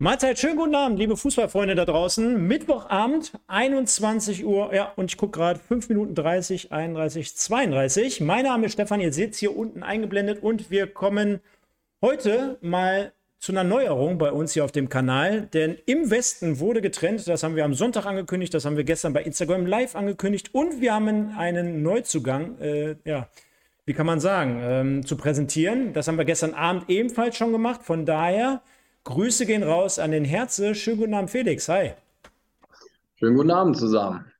Mahlzeit, schönen guten Abend, liebe Fußballfreunde da draußen. Mittwochabend, 21 Uhr, ja, und ich gucke gerade 5 Minuten 30, 31, 32. Mein Name ist Stefan, ihr seht es hier unten eingeblendet und wir kommen heute mal zu einer Neuerung bei uns hier auf dem Kanal, denn im Westen wurde getrennt, das haben wir am Sonntag angekündigt, das haben wir gestern bei Instagram live angekündigt und wir haben einen Neuzugang, äh, ja, wie kann man sagen, ähm, zu präsentieren. Das haben wir gestern Abend ebenfalls schon gemacht, von daher Grüße gehen raus an den Herze. Schönen guten Abend, Felix. Hi. Schönen guten Abend zusammen.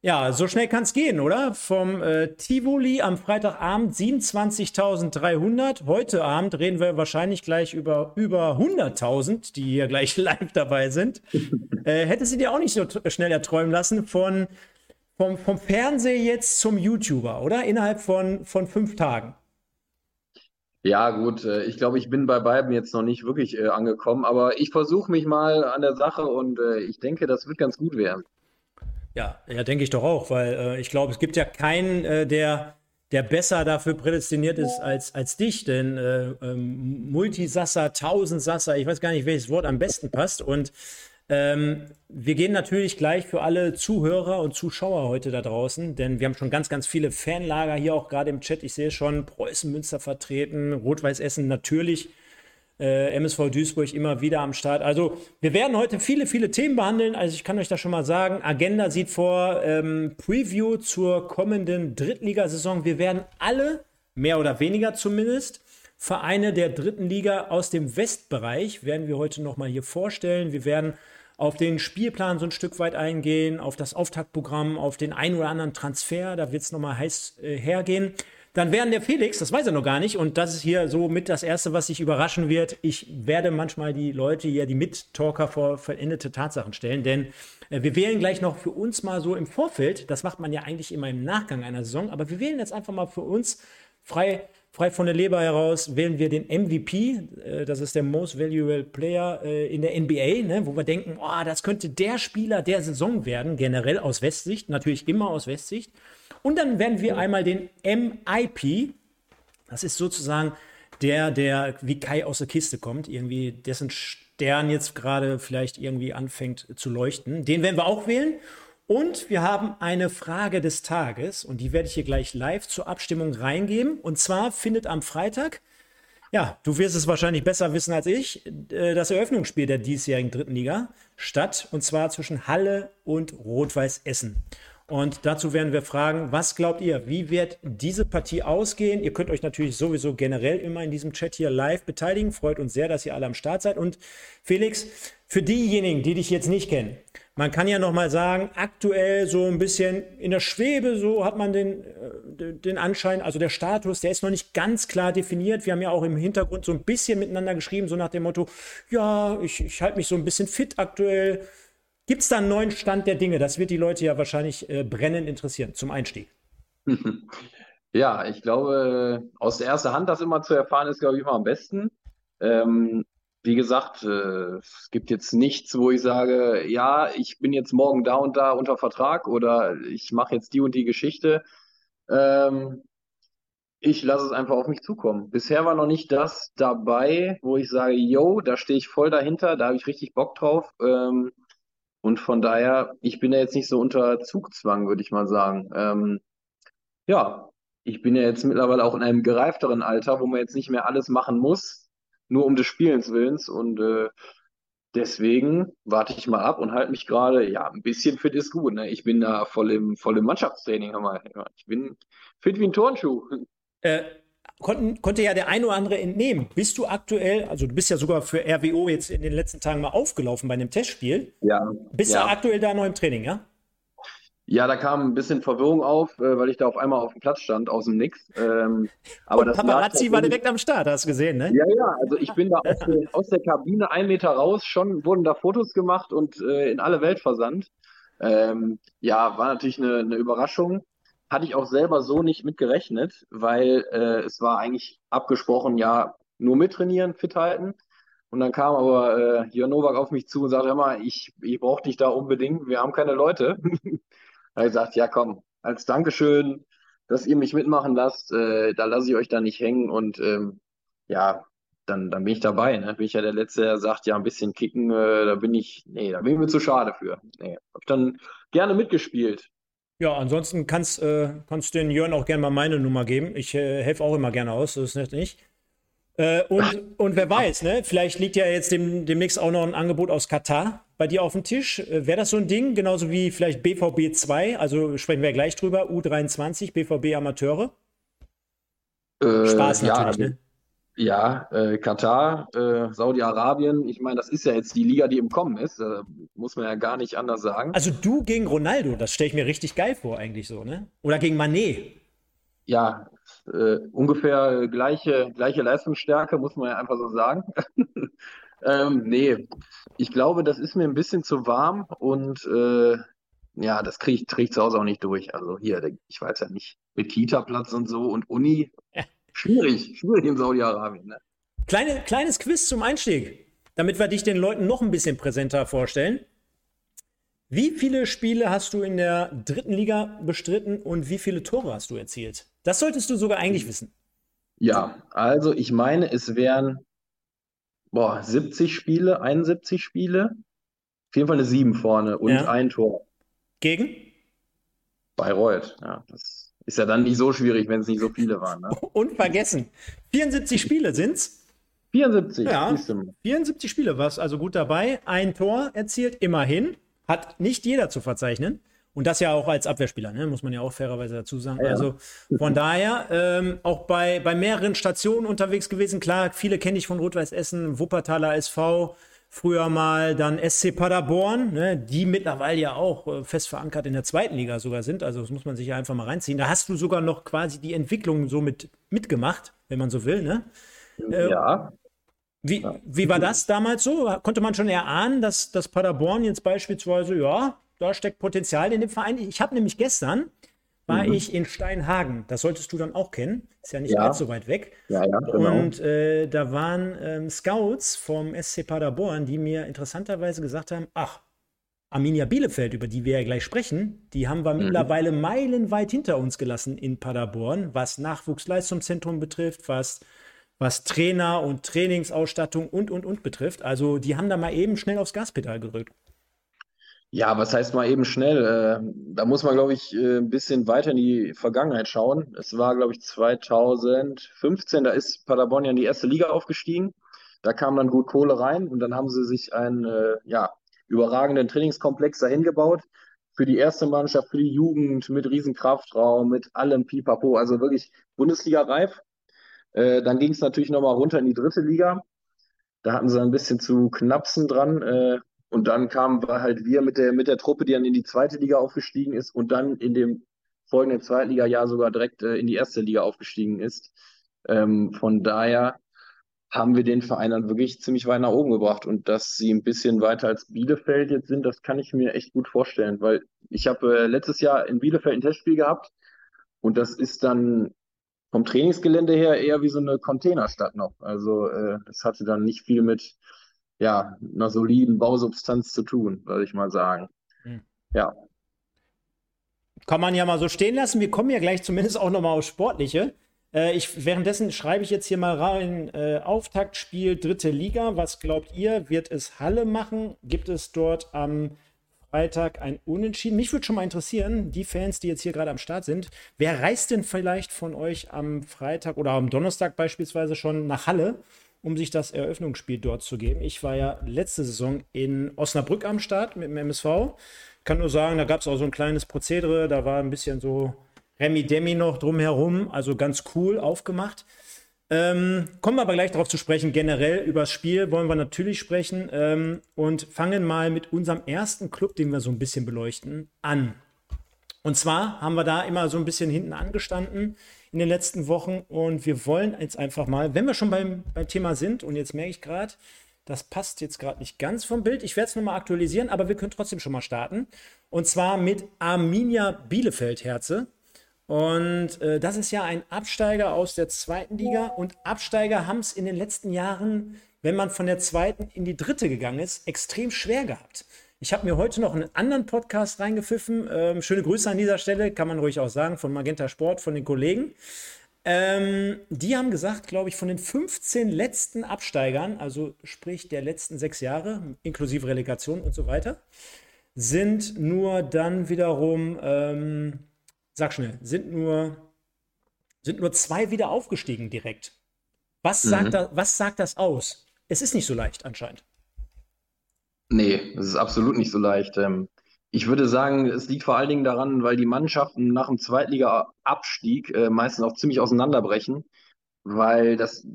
Ja, so schnell kann es gehen, oder? Vom äh, Tivoli am Freitagabend 27.300. Heute Abend reden wir wahrscheinlich gleich über über 100.000, die hier gleich live dabei sind. äh, hättest du dir auch nicht so schnell erträumen lassen von, vom, vom Fernseher jetzt zum YouTuber, oder? Innerhalb von, von fünf Tagen. Ja, gut, äh, ich glaube, ich bin bei beiden jetzt noch nicht wirklich äh, angekommen, aber ich versuche mich mal an der Sache und äh, ich denke, das wird ganz gut werden. Ja, ja, denke ich doch auch, weil äh, ich glaube, es gibt ja keinen, äh, der, der besser dafür prädestiniert ist als, als dich, denn äh, ähm, Multisasser, Tausendsasser, ich weiß gar nicht, welches Wort am besten passt und ähm, wir gehen natürlich gleich für alle Zuhörer und Zuschauer heute da draußen, denn wir haben schon ganz, ganz viele Fanlager hier auch gerade im Chat. Ich sehe schon Preußen Münster vertreten, Rot-Weiß Essen natürlich, äh, MSV Duisburg immer wieder am Start. Also wir werden heute viele, viele Themen behandeln. Also ich kann euch das schon mal sagen. Agenda sieht vor ähm, Preview zur kommenden Drittligasaison. Wir werden alle, mehr oder weniger zumindest, Vereine der dritten Liga aus dem Westbereich werden wir heute nochmal hier vorstellen. Wir werden auf den Spielplan so ein Stück weit eingehen, auf das Auftaktprogramm, auf den ein oder anderen Transfer, da wird es nochmal heiß äh, hergehen. Dann werden der Felix, das weiß er noch gar nicht, und das ist hier so mit das Erste, was sich überraschen wird. Ich werde manchmal die Leute hier, die Mittalker vor vollendete Tatsachen stellen, denn äh, wir wählen gleich noch für uns mal so im Vorfeld, das macht man ja eigentlich immer im Nachgang einer Saison, aber wir wählen jetzt einfach mal für uns frei frei von der Leber heraus wählen wir den MVP, äh, das ist der Most Valuable Player äh, in der NBA, ne, wo wir denken, oh, das könnte der Spieler der Saison werden, generell aus Westsicht, natürlich immer aus Westsicht. Und dann werden wir einmal den MIP, das ist sozusagen der, der wie Kai aus der Kiste kommt, irgendwie dessen Stern jetzt gerade vielleicht irgendwie anfängt zu leuchten. Den werden wir auch wählen. Und wir haben eine Frage des Tages und die werde ich hier gleich live zur Abstimmung reingeben. Und zwar findet am Freitag, ja, du wirst es wahrscheinlich besser wissen als ich, äh, das Eröffnungsspiel der diesjährigen dritten Liga statt. Und zwar zwischen Halle und Rot-Weiß Essen. Und dazu werden wir fragen, was glaubt ihr, wie wird diese Partie ausgehen? Ihr könnt euch natürlich sowieso generell immer in diesem Chat hier live beteiligen. Freut uns sehr, dass ihr alle am Start seid. Und Felix, für diejenigen, die dich jetzt nicht kennen, man kann ja noch mal sagen, aktuell so ein bisschen in der Schwebe, so hat man den, äh, den Anschein, also der Status, der ist noch nicht ganz klar definiert. Wir haben ja auch im Hintergrund so ein bisschen miteinander geschrieben, so nach dem Motto, ja, ich, ich halte mich so ein bisschen fit aktuell. Gibt es da einen neuen Stand der Dinge? Das wird die Leute ja wahrscheinlich äh, brennend interessieren zum Einstieg. Ja, ich glaube, aus der ersten Hand das immer zu erfahren, ist, glaube ich, immer am besten. Ähm, wie gesagt, äh, es gibt jetzt nichts, wo ich sage, ja, ich bin jetzt morgen da und da unter Vertrag oder ich mache jetzt die und die Geschichte. Ähm, ich lasse es einfach auf mich zukommen. Bisher war noch nicht das dabei, wo ich sage, yo, da stehe ich voll dahinter, da habe ich richtig Bock drauf. Ähm, und von daher, ich bin ja jetzt nicht so unter Zugzwang, würde ich mal sagen. Ähm, ja, ich bin ja jetzt mittlerweile auch in einem gereifteren Alter, wo man jetzt nicht mehr alles machen muss, nur um des Spielens Willens. Und äh, deswegen warte ich mal ab und halte mich gerade, ja, ein bisschen fit ist gut. Ne? Ich bin da voll im, voll im Mannschaftstraining. Ich bin fit wie ein Turnschuh. Äh, konnten, konnte ja der ein oder andere entnehmen. Bist du aktuell, also du bist ja sogar für RWO jetzt in den letzten Tagen mal aufgelaufen bei einem Testspiel. Ja. Bist ja. du aktuell da noch im Training, ja? Ja, da kam ein bisschen Verwirrung auf, äh, weil ich da auf einmal auf dem Platz stand, aus dem Nix. Ähm, aber Und das Paparazzi war direkt am Start, hast du gesehen, ne? Ja, ja, also ich bin da aus, der, aus der Kabine ein Meter raus, schon wurden da Fotos gemacht und äh, in alle Welt versandt. Ähm, ja, war natürlich eine, eine Überraschung. Hatte ich auch selber so nicht mit gerechnet, weil äh, es war eigentlich abgesprochen, ja, nur mittrainieren, fit halten. Und dann kam aber äh, Jörn Nowak auf mich zu und sagte, hör mal, ich, ich brauche dich da unbedingt, wir haben keine Leute. Da habe ich gesagt, ja komm, als Dankeschön, dass ihr mich mitmachen lasst, äh, da lasse ich euch da nicht hängen und ähm, ja, dann, dann bin ich dabei. Ne? Bin ich ja der Letzte, der sagt, ja, ein bisschen kicken, äh, da bin ich, nee, da bin ich mir zu schade für. Nee, hab ich dann gerne mitgespielt. Ja, ansonsten kannst, äh, kannst du den Jörn auch gerne mal meine Nummer geben. Ich äh, helfe auch immer gerne aus, das ist nicht. Äh, und, und wer weiß, ne? vielleicht liegt ja jetzt dem, demnächst auch noch ein Angebot aus Katar bei dir auf dem Tisch. Äh, Wäre das so ein Ding, genauso wie vielleicht BVB 2, also sprechen wir gleich drüber, U23, BVB Amateure? Äh, Spaß ja, natürlich, also, ne? ja, äh, Katar, äh, Saudi-Arabien, ich meine, das ist ja jetzt die Liga, die im Kommen ist, äh, muss man ja gar nicht anders sagen. Also du gegen Ronaldo, das stelle ich mir richtig geil vor, eigentlich so, ne? Oder gegen Manet. Ja, äh, ungefähr gleiche, gleiche Leistungsstärke, muss man ja einfach so sagen. ähm, nee, ich glaube, das ist mir ein bisschen zu warm und äh, ja, das kriege ich, krieg zu Hause auch nicht durch. Also hier, ich weiß ja nicht, mit Kita-Platz und so und Uni, Ja. schwierig, schwierig in Saudi-Arabien. Ne? Kleine, kleines Quiz zum Einstieg, damit wir dich den Leuten noch ein bisschen präsenter vorstellen. Wie viele Spiele hast du in der dritten Liga bestritten und wie viele Tore hast du erzielt? Das solltest du sogar eigentlich wissen. Ja, also ich meine, es wären boah, 70 Spiele, 71 Spiele. Auf jeden Fall eine 7 vorne und Ja. ein Tor. Gegen? Bayreuth. Ja, das ist ja dann nicht so schwierig, wenn es nicht so viele waren. Ne? Unvergessen. 74 Spiele sind's. 74, Ja. siehst du mal. 74 Spiele, warst also gut dabei. Ein Tor erzielt, immerhin. Hat nicht jeder zu verzeichnen. Und das ja auch als Abwehrspieler, ne? muss man ja auch fairerweise dazu sagen. Ja. Also von daher ähm, auch bei, bei mehreren Stationen unterwegs gewesen. Klar, viele kenne ich von Rot-Weiß Essen, Wuppertaler SV, früher mal dann SC Paderborn, ne? die mittlerweile ja auch äh, fest verankert in der zweiten Liga sogar sind. Also das muss man sich ja einfach mal reinziehen. Da hast du sogar noch quasi die Entwicklung so mit, mitgemacht, wenn man so will. Ne? Äh, Ja, Wie, wie war das damals so? Konnte man schon erahnen, dass, dass Paderborn jetzt beispielsweise, ja, da steckt Potenzial in dem Verein? Ich habe nämlich gestern, war Mhm. ich in Steinhagen. Das solltest du dann auch kennen. Ist ja nicht Ja. allzu weit weg. ja, ja, genau. Und äh, da waren ähm, Scouts vom SC Paderborn, die mir interessanterweise gesagt haben, ach, Arminia Bielefeld, über die wir ja gleich sprechen, die haben wir Mhm. mittlerweile meilenweit hinter uns gelassen in Paderborn, was Nachwuchsleistungszentrum betrifft, was, was Trainer und Trainingsausstattung und, und, und betrifft. Also die haben da mal eben schnell aufs Gaspedal gerückt. Ja, was heißt mal eben schnell? Äh, da muss man, glaube ich, äh, ein bisschen weiter in die Vergangenheit schauen. Es war, glaube ich, 2015, da ist Paderborn ja in die erste Liga aufgestiegen. Da kam dann gut Kohle rein und dann haben sie sich einen äh, ja, überragenden Trainingskomplex dahin gebaut. Für die erste Mannschaft, für die Jugend, mit riesen Kraftraum, mit allem Pipapo, also wirklich Bundesliga-reif. Dann ging es natürlich nochmal runter in die dritte Liga. Da hatten sie ein bisschen zu knapsen dran. Und dann kamen wir halt wir mit der, mit der Truppe, die dann in die zweite Liga aufgestiegen ist und dann in dem folgenden Zweitliga-Jahr sogar direkt äh, in die erste Liga aufgestiegen ist. Ähm, von daher haben wir den Verein dann wirklich ziemlich weit nach oben gebracht. Und dass sie ein bisschen weiter als Bielefeld jetzt sind, das kann ich mir echt gut vorstellen, weil ich habe äh, letztes Jahr in Bielefeld ein Testspiel gehabt und das ist dann vom Trainingsgelände her eher wie so eine Containerstadt noch. Also äh, das hatte dann nicht viel mit ja, einer soliden Bausubstanz zu tun, würde ich mal sagen. Hm. Ja, Kann man ja mal so stehen lassen. Wir kommen ja gleich zumindest auch nochmal aufs Sportliche. Äh, ich, währenddessen schreibe ich jetzt hier mal rein: äh, Auftaktspiel dritte Liga. Was glaubt ihr? Wird es Halle machen? Gibt es dort am Freitag ein Unentschieden? Mich würde schon mal interessieren, die Fans, die jetzt hier gerade am Start sind, wer reist denn vielleicht von euch am Freitag oder am Donnerstag beispielsweise schon nach Halle, um sich das Eröffnungsspiel dort zu geben? Ich war ja letzte Saison in Osnabrück am Start mit dem MSV. Kann nur sagen, da gab es auch so ein kleines Prozedere, da war ein bisschen so Remi-Demi noch drumherum, also ganz cool aufgemacht. Ähm, kommen wir aber gleich darauf zu sprechen. Generell über das Spiel wollen wir natürlich sprechen ähm, und fangen mal mit unserem ersten Club, den wir so ein bisschen beleuchten, an. Und zwar haben wir da immer so ein bisschen hinten angestanden in den letzten Wochen und wir wollen jetzt einfach mal, wenn wir schon beim, beim Thema sind, und jetzt merke ich gerade, das passt jetzt gerade nicht ganz vom Bild. Ich werde es nochmal aktualisieren, aber wir können trotzdem schon mal starten. Und zwar mit Arminia Bielefeld Herze. Und äh, das ist ja ein Absteiger aus der zweiten Liga. Und Absteiger haben es in den letzten Jahren, wenn man von der zweiten in die dritte gegangen ist, extrem schwer gehabt. Ich habe mir heute noch einen anderen Podcast reingepfiffen. Ähm, schöne Grüße an dieser Stelle, kann man ruhig auch sagen, von Magenta Sport, von den Kollegen. Ähm, die haben gesagt, glaube ich, von den 15 letzten Absteigern, also sprich der letzten sechs Jahre, inklusive Relegation und so weiter, sind nur dann wiederum, ähm, sag schnell, sind nur, sind nur zwei wieder aufgestiegen direkt. Was sagt, mhm. da, was sagt das aus? Es ist nicht so leicht anscheinend. Nee, es ist absolut nicht so leicht. Ähm, ich würde sagen, es liegt vor allen Dingen daran, weil die Mannschaften nach dem Zweitliga-Abstieg äh, meistens auch ziemlich auseinanderbrechen, weil das,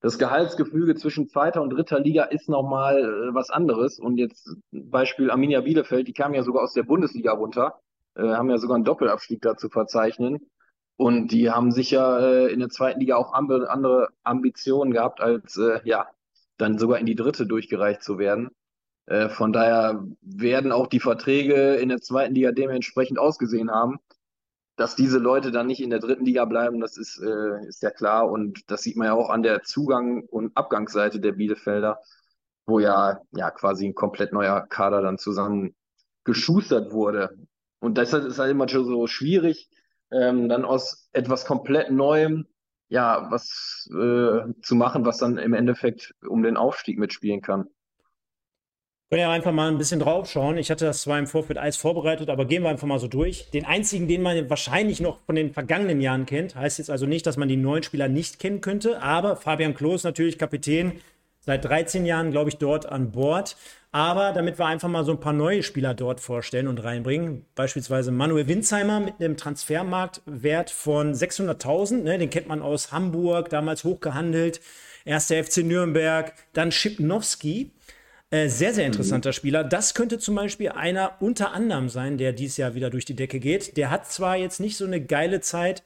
das Gehaltsgefüge zwischen zweiter und dritter Liga ist nochmal äh, was anderes. Und jetzt Beispiel Arminia Bielefeld, die kamen ja sogar aus der Bundesliga runter, äh, haben ja sogar einen Doppelabstieg da zu verzeichnen. Und die haben sicher in der zweiten Liga auch andere Ambitionen gehabt, als ja, dann sogar in die dritte durchgereicht zu werden. Äh, von daher werden auch die Verträge in der zweiten Liga dementsprechend ausgesehen haben. Dass diese Leute dann nicht in der dritten Liga bleiben, das ist, äh, ist ja klar. Und das sieht man ja auch an der Zugang- und Abgangsseite der Bielefelder, wo ja, ja quasi ein komplett neuer Kader dann zusammen geschustert wurde. Und deshalb ist halt immer schon so schwierig, ähm, dann aus etwas komplett Neuem ja was äh, zu machen, was dann im Endeffekt um den Aufstieg mitspielen kann. Können ja einfach mal ein bisschen drauf schauen. Ich hatte das zwar im Vorfeld alles vorbereitet, aber gehen wir einfach mal so durch. Den einzigen, den man wahrscheinlich noch von den vergangenen Jahren kennt, heißt jetzt also nicht, dass man die neuen Spieler nicht kennen könnte, aber Fabian Klos natürlich Kapitän, seit 13 Jahren, glaube ich, dort an Bord. Aber damit wir einfach mal so ein paar neue Spieler dort vorstellen und reinbringen, beispielsweise Manuel Winzheimer mit einem Transfermarktwert von 600.000, ne, den kennt man aus Hamburg, damals hochgehandelt, erster FC Nürnberg, dann Schipnowski, äh, sehr, sehr interessanter mhm. Spieler. Das könnte zum Beispiel einer unter anderem sein, der dieses Jahr wieder durch die Decke geht. Der hat zwar jetzt nicht so eine geile Zeit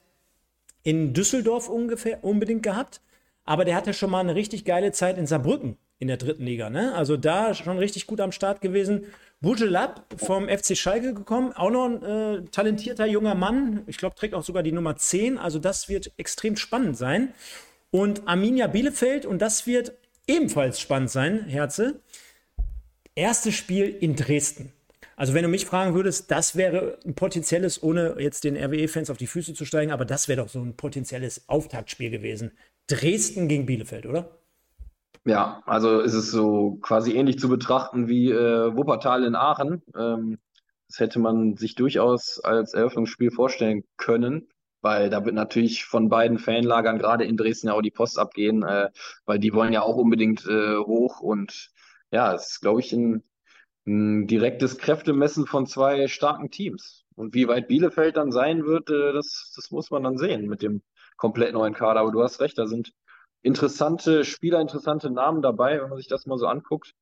in Düsseldorf ungefähr unbedingt gehabt, aber der hatte schon mal eine richtig geile Zeit in Saarbrücken in der dritten Liga. Ne? Also da schon richtig gut am Start gewesen. Bujelab vom FC Schalke gekommen, auch noch ein äh, talentierter junger Mann. Ich glaube, trägt auch sogar die Nummer 10. Also das wird extrem spannend sein. Und Arminia Bielefeld, und das wird ebenfalls spannend sein, Herze erste Spiel in Dresden. Also wenn du mich fragen würdest, das wäre ein potenzielles, ohne jetzt den RWE-Fans auf die Füße zu steigen, aber das wäre doch so ein potenzielles Auftaktspiel gewesen. Dresden gegen Bielefeld, oder? Ja, also ist es so quasi ähnlich zu betrachten wie äh, Wuppertal in Aachen. Ähm, das hätte man sich durchaus als Eröffnungsspiel vorstellen können, weil da wird natürlich von beiden Fanlagern gerade in Dresden ja auch die Post abgehen, äh, weil die wollen ja auch unbedingt äh, hoch und ja, es ist, glaube ich, ein, ein direktes Kräftemessen von zwei starken Teams. Und wie weit Bielefeld dann sein wird, äh, das, das muss man dann sehen mit dem komplett neuen Kader. Aber du hast recht, da sind interessante Spieler, interessante Namen dabei, wenn man sich das mal so anguckt.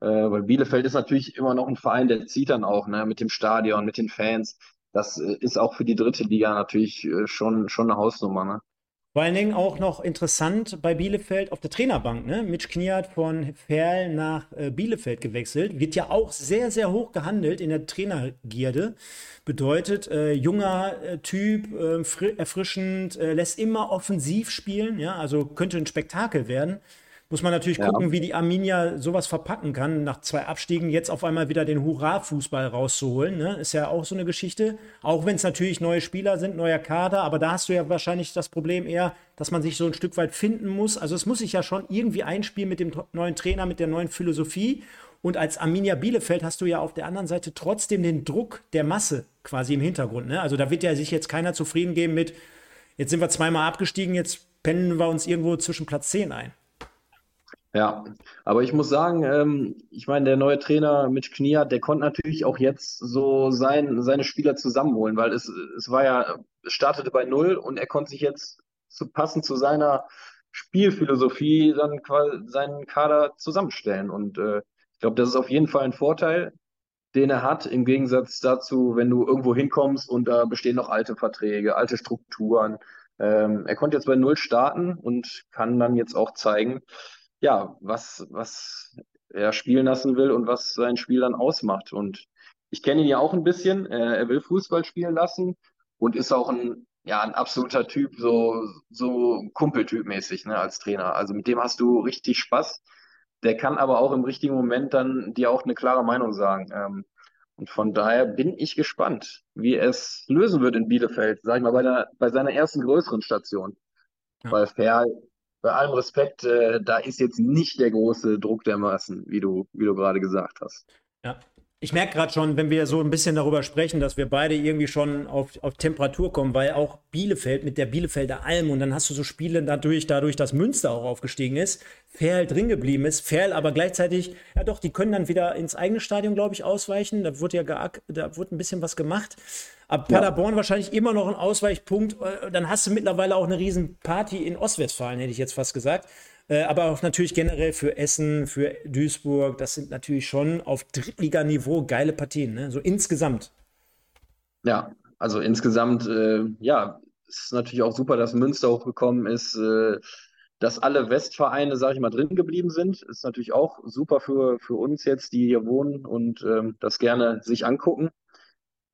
Äh, weil Bielefeld ist natürlich immer noch ein Verein, der zieht dann auch, ne, mit dem Stadion, mit den Fans. Das äh, ist auch für die dritte Liga natürlich äh, schon, schon eine Hausnummer, ne? Vor allen Dingen auch noch interessant bei Bielefeld auf der Trainerbank. Ne? Mitch Kniat von Ferl nach äh, Bielefeld gewechselt. Wird ja auch sehr, sehr hoch gehandelt in der Trainergierde. Bedeutet, äh, junger äh, Typ, äh, erfrischend, lässt immer offensiv spielen. Ja? Also könnte ein Spektakel werden. Muss man natürlich ja. gucken, wie die Arminia sowas verpacken kann, nach zwei Abstiegen jetzt auf einmal wieder den Hurra-Fußball rauszuholen. Ne? Ist ja auch so eine Geschichte. Auch wenn es natürlich neue Spieler sind, neuer Kader, aber da hast du ja wahrscheinlich das Problem eher, dass man sich so ein Stück weit finden muss. Also es muss sich ja schon irgendwie einspielen mit dem neuen Trainer, mit der neuen Philosophie. Und als Arminia Bielefeld hast du ja auf der anderen Seite trotzdem den Druck der Masse quasi im Hintergrund. Ne? Also da wird ja sich jetzt keiner zufrieden geben mit, jetzt sind wir zweimal abgestiegen, jetzt pennen wir uns irgendwo zwischen Platz 10 ein. Ja, aber ich muss sagen, ähm, ich meine, der neue Trainer Mitch Knier, der konnte natürlich auch jetzt so sein, seine Spieler zusammenholen, weil es, es war ja, es startete bei Null und er konnte sich jetzt zu, passend zu seiner Spielphilosophie dann quasi seinen Kader zusammenstellen. Und äh, ich glaube, das ist auf jeden Fall ein Vorteil, den er hat, im Gegensatz dazu, wenn du irgendwo hinkommst und da bestehen noch alte Verträge, alte Strukturen. Ähm, er konnte jetzt bei Null starten und kann dann jetzt auch zeigen, ja, was, was er spielen lassen will und was sein Spiel dann ausmacht. Und ich kenne ihn ja auch ein bisschen. Er will Fußball spielen lassen und ist auch ein, ja, ein absoluter Typ, so, so Kumpeltyp-mäßig, ne, als Trainer. Also mit dem hast du richtig Spaß. Der kann aber auch im richtigen Moment dann dir auch eine klare Meinung sagen. Ähm, und von daher bin ich gespannt, wie er es lösen wird in Bielefeld, sag ich mal, bei, der, bei seiner ersten größeren Station. Ja. Weil Ferl, bei allem Respekt, äh, da ist jetzt nicht der große Druck der Massen, wie du, wie du gerade gesagt hast. Ja, ich merke gerade schon, wenn wir so ein bisschen darüber sprechen, dass wir beide irgendwie schon auf, auf Temperatur kommen, weil auch Bielefeld mit der Bielefelder Alm und dann hast du so Spiele dadurch, dadurch, dass Münster auch aufgestiegen ist, Ferl drin geblieben ist, Ferl aber gleichzeitig, ja doch, die können dann wieder ins eigene Stadion, glaube ich, ausweichen. Da wurde ja da wurde ein bisschen was gemacht. Aber Paderborn ja. wahrscheinlich immer noch ein Ausweichpunkt. Äh, dann hast du mittlerweile auch eine riesen Party in Ostwestfalen, hätte ich jetzt fast gesagt. Äh, aber auch natürlich generell für Essen, für Duisburg. Das sind natürlich schon auf Drittliganiveau geile Partien, ne? so insgesamt. Ja, also insgesamt, äh, ja, ist natürlich auch super, dass Münster hochgekommen ist. Äh, dass alle Westvereine, sage ich mal, drin geblieben sind, ist natürlich auch super für, für uns jetzt, die hier wohnen und ähm, das gerne sich angucken.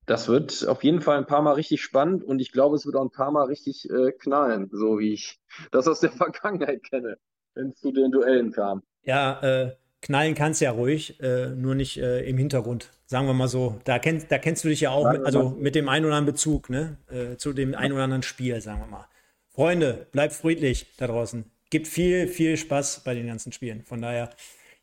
Das wird auf jeden Fall ein paar Mal richtig spannend und ich glaube, es wird auch ein paar Mal richtig äh, knallen, so wie ich das aus der Vergangenheit kenne wenn es zu den Duellen kam. Ja, äh, knallen kannst ja ruhig, äh, nur nicht äh, im Hintergrund. Sagen wir mal so. Da, kenn, da kennst du dich ja auch, mit, also mit dem einen oder anderen Bezug, ne? Äh, zu dem einen oder anderen Spiel, sagen wir mal. Freunde, bleibt friedlich da draußen. Gibt viel, viel Spaß bei den ganzen Spielen. Von daher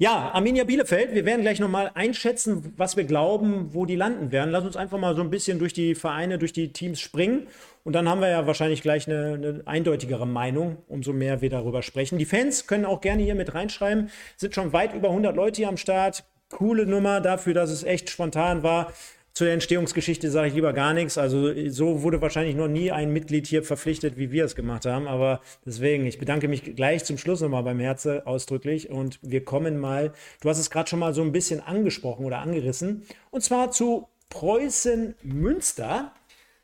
ja, Arminia Bielefeld, wir werden gleich nochmal einschätzen, was wir glauben, wo die landen werden. Lass uns einfach mal so ein bisschen durch die Vereine, durch die Teams springen. Und dann haben wir ja wahrscheinlich gleich eine, eine eindeutigere Meinung, umso mehr wir darüber sprechen. Die Fans können auch gerne hier mit reinschreiben. Sind schon weit über 100 Leute hier am Start. Coole Nummer dafür, dass es echt spontan war. Zu der Entstehungsgeschichte sage ich lieber gar nichts. Also so wurde wahrscheinlich noch nie ein Mitglied hier verpflichtet, wie wir es gemacht haben. Aber deswegen, ich bedanke mich gleich zum Schluss nochmal beim Herze ausdrücklich. Und wir kommen mal, du hast es gerade schon mal so ein bisschen angesprochen oder angerissen. Und zwar zu Preußen Münster,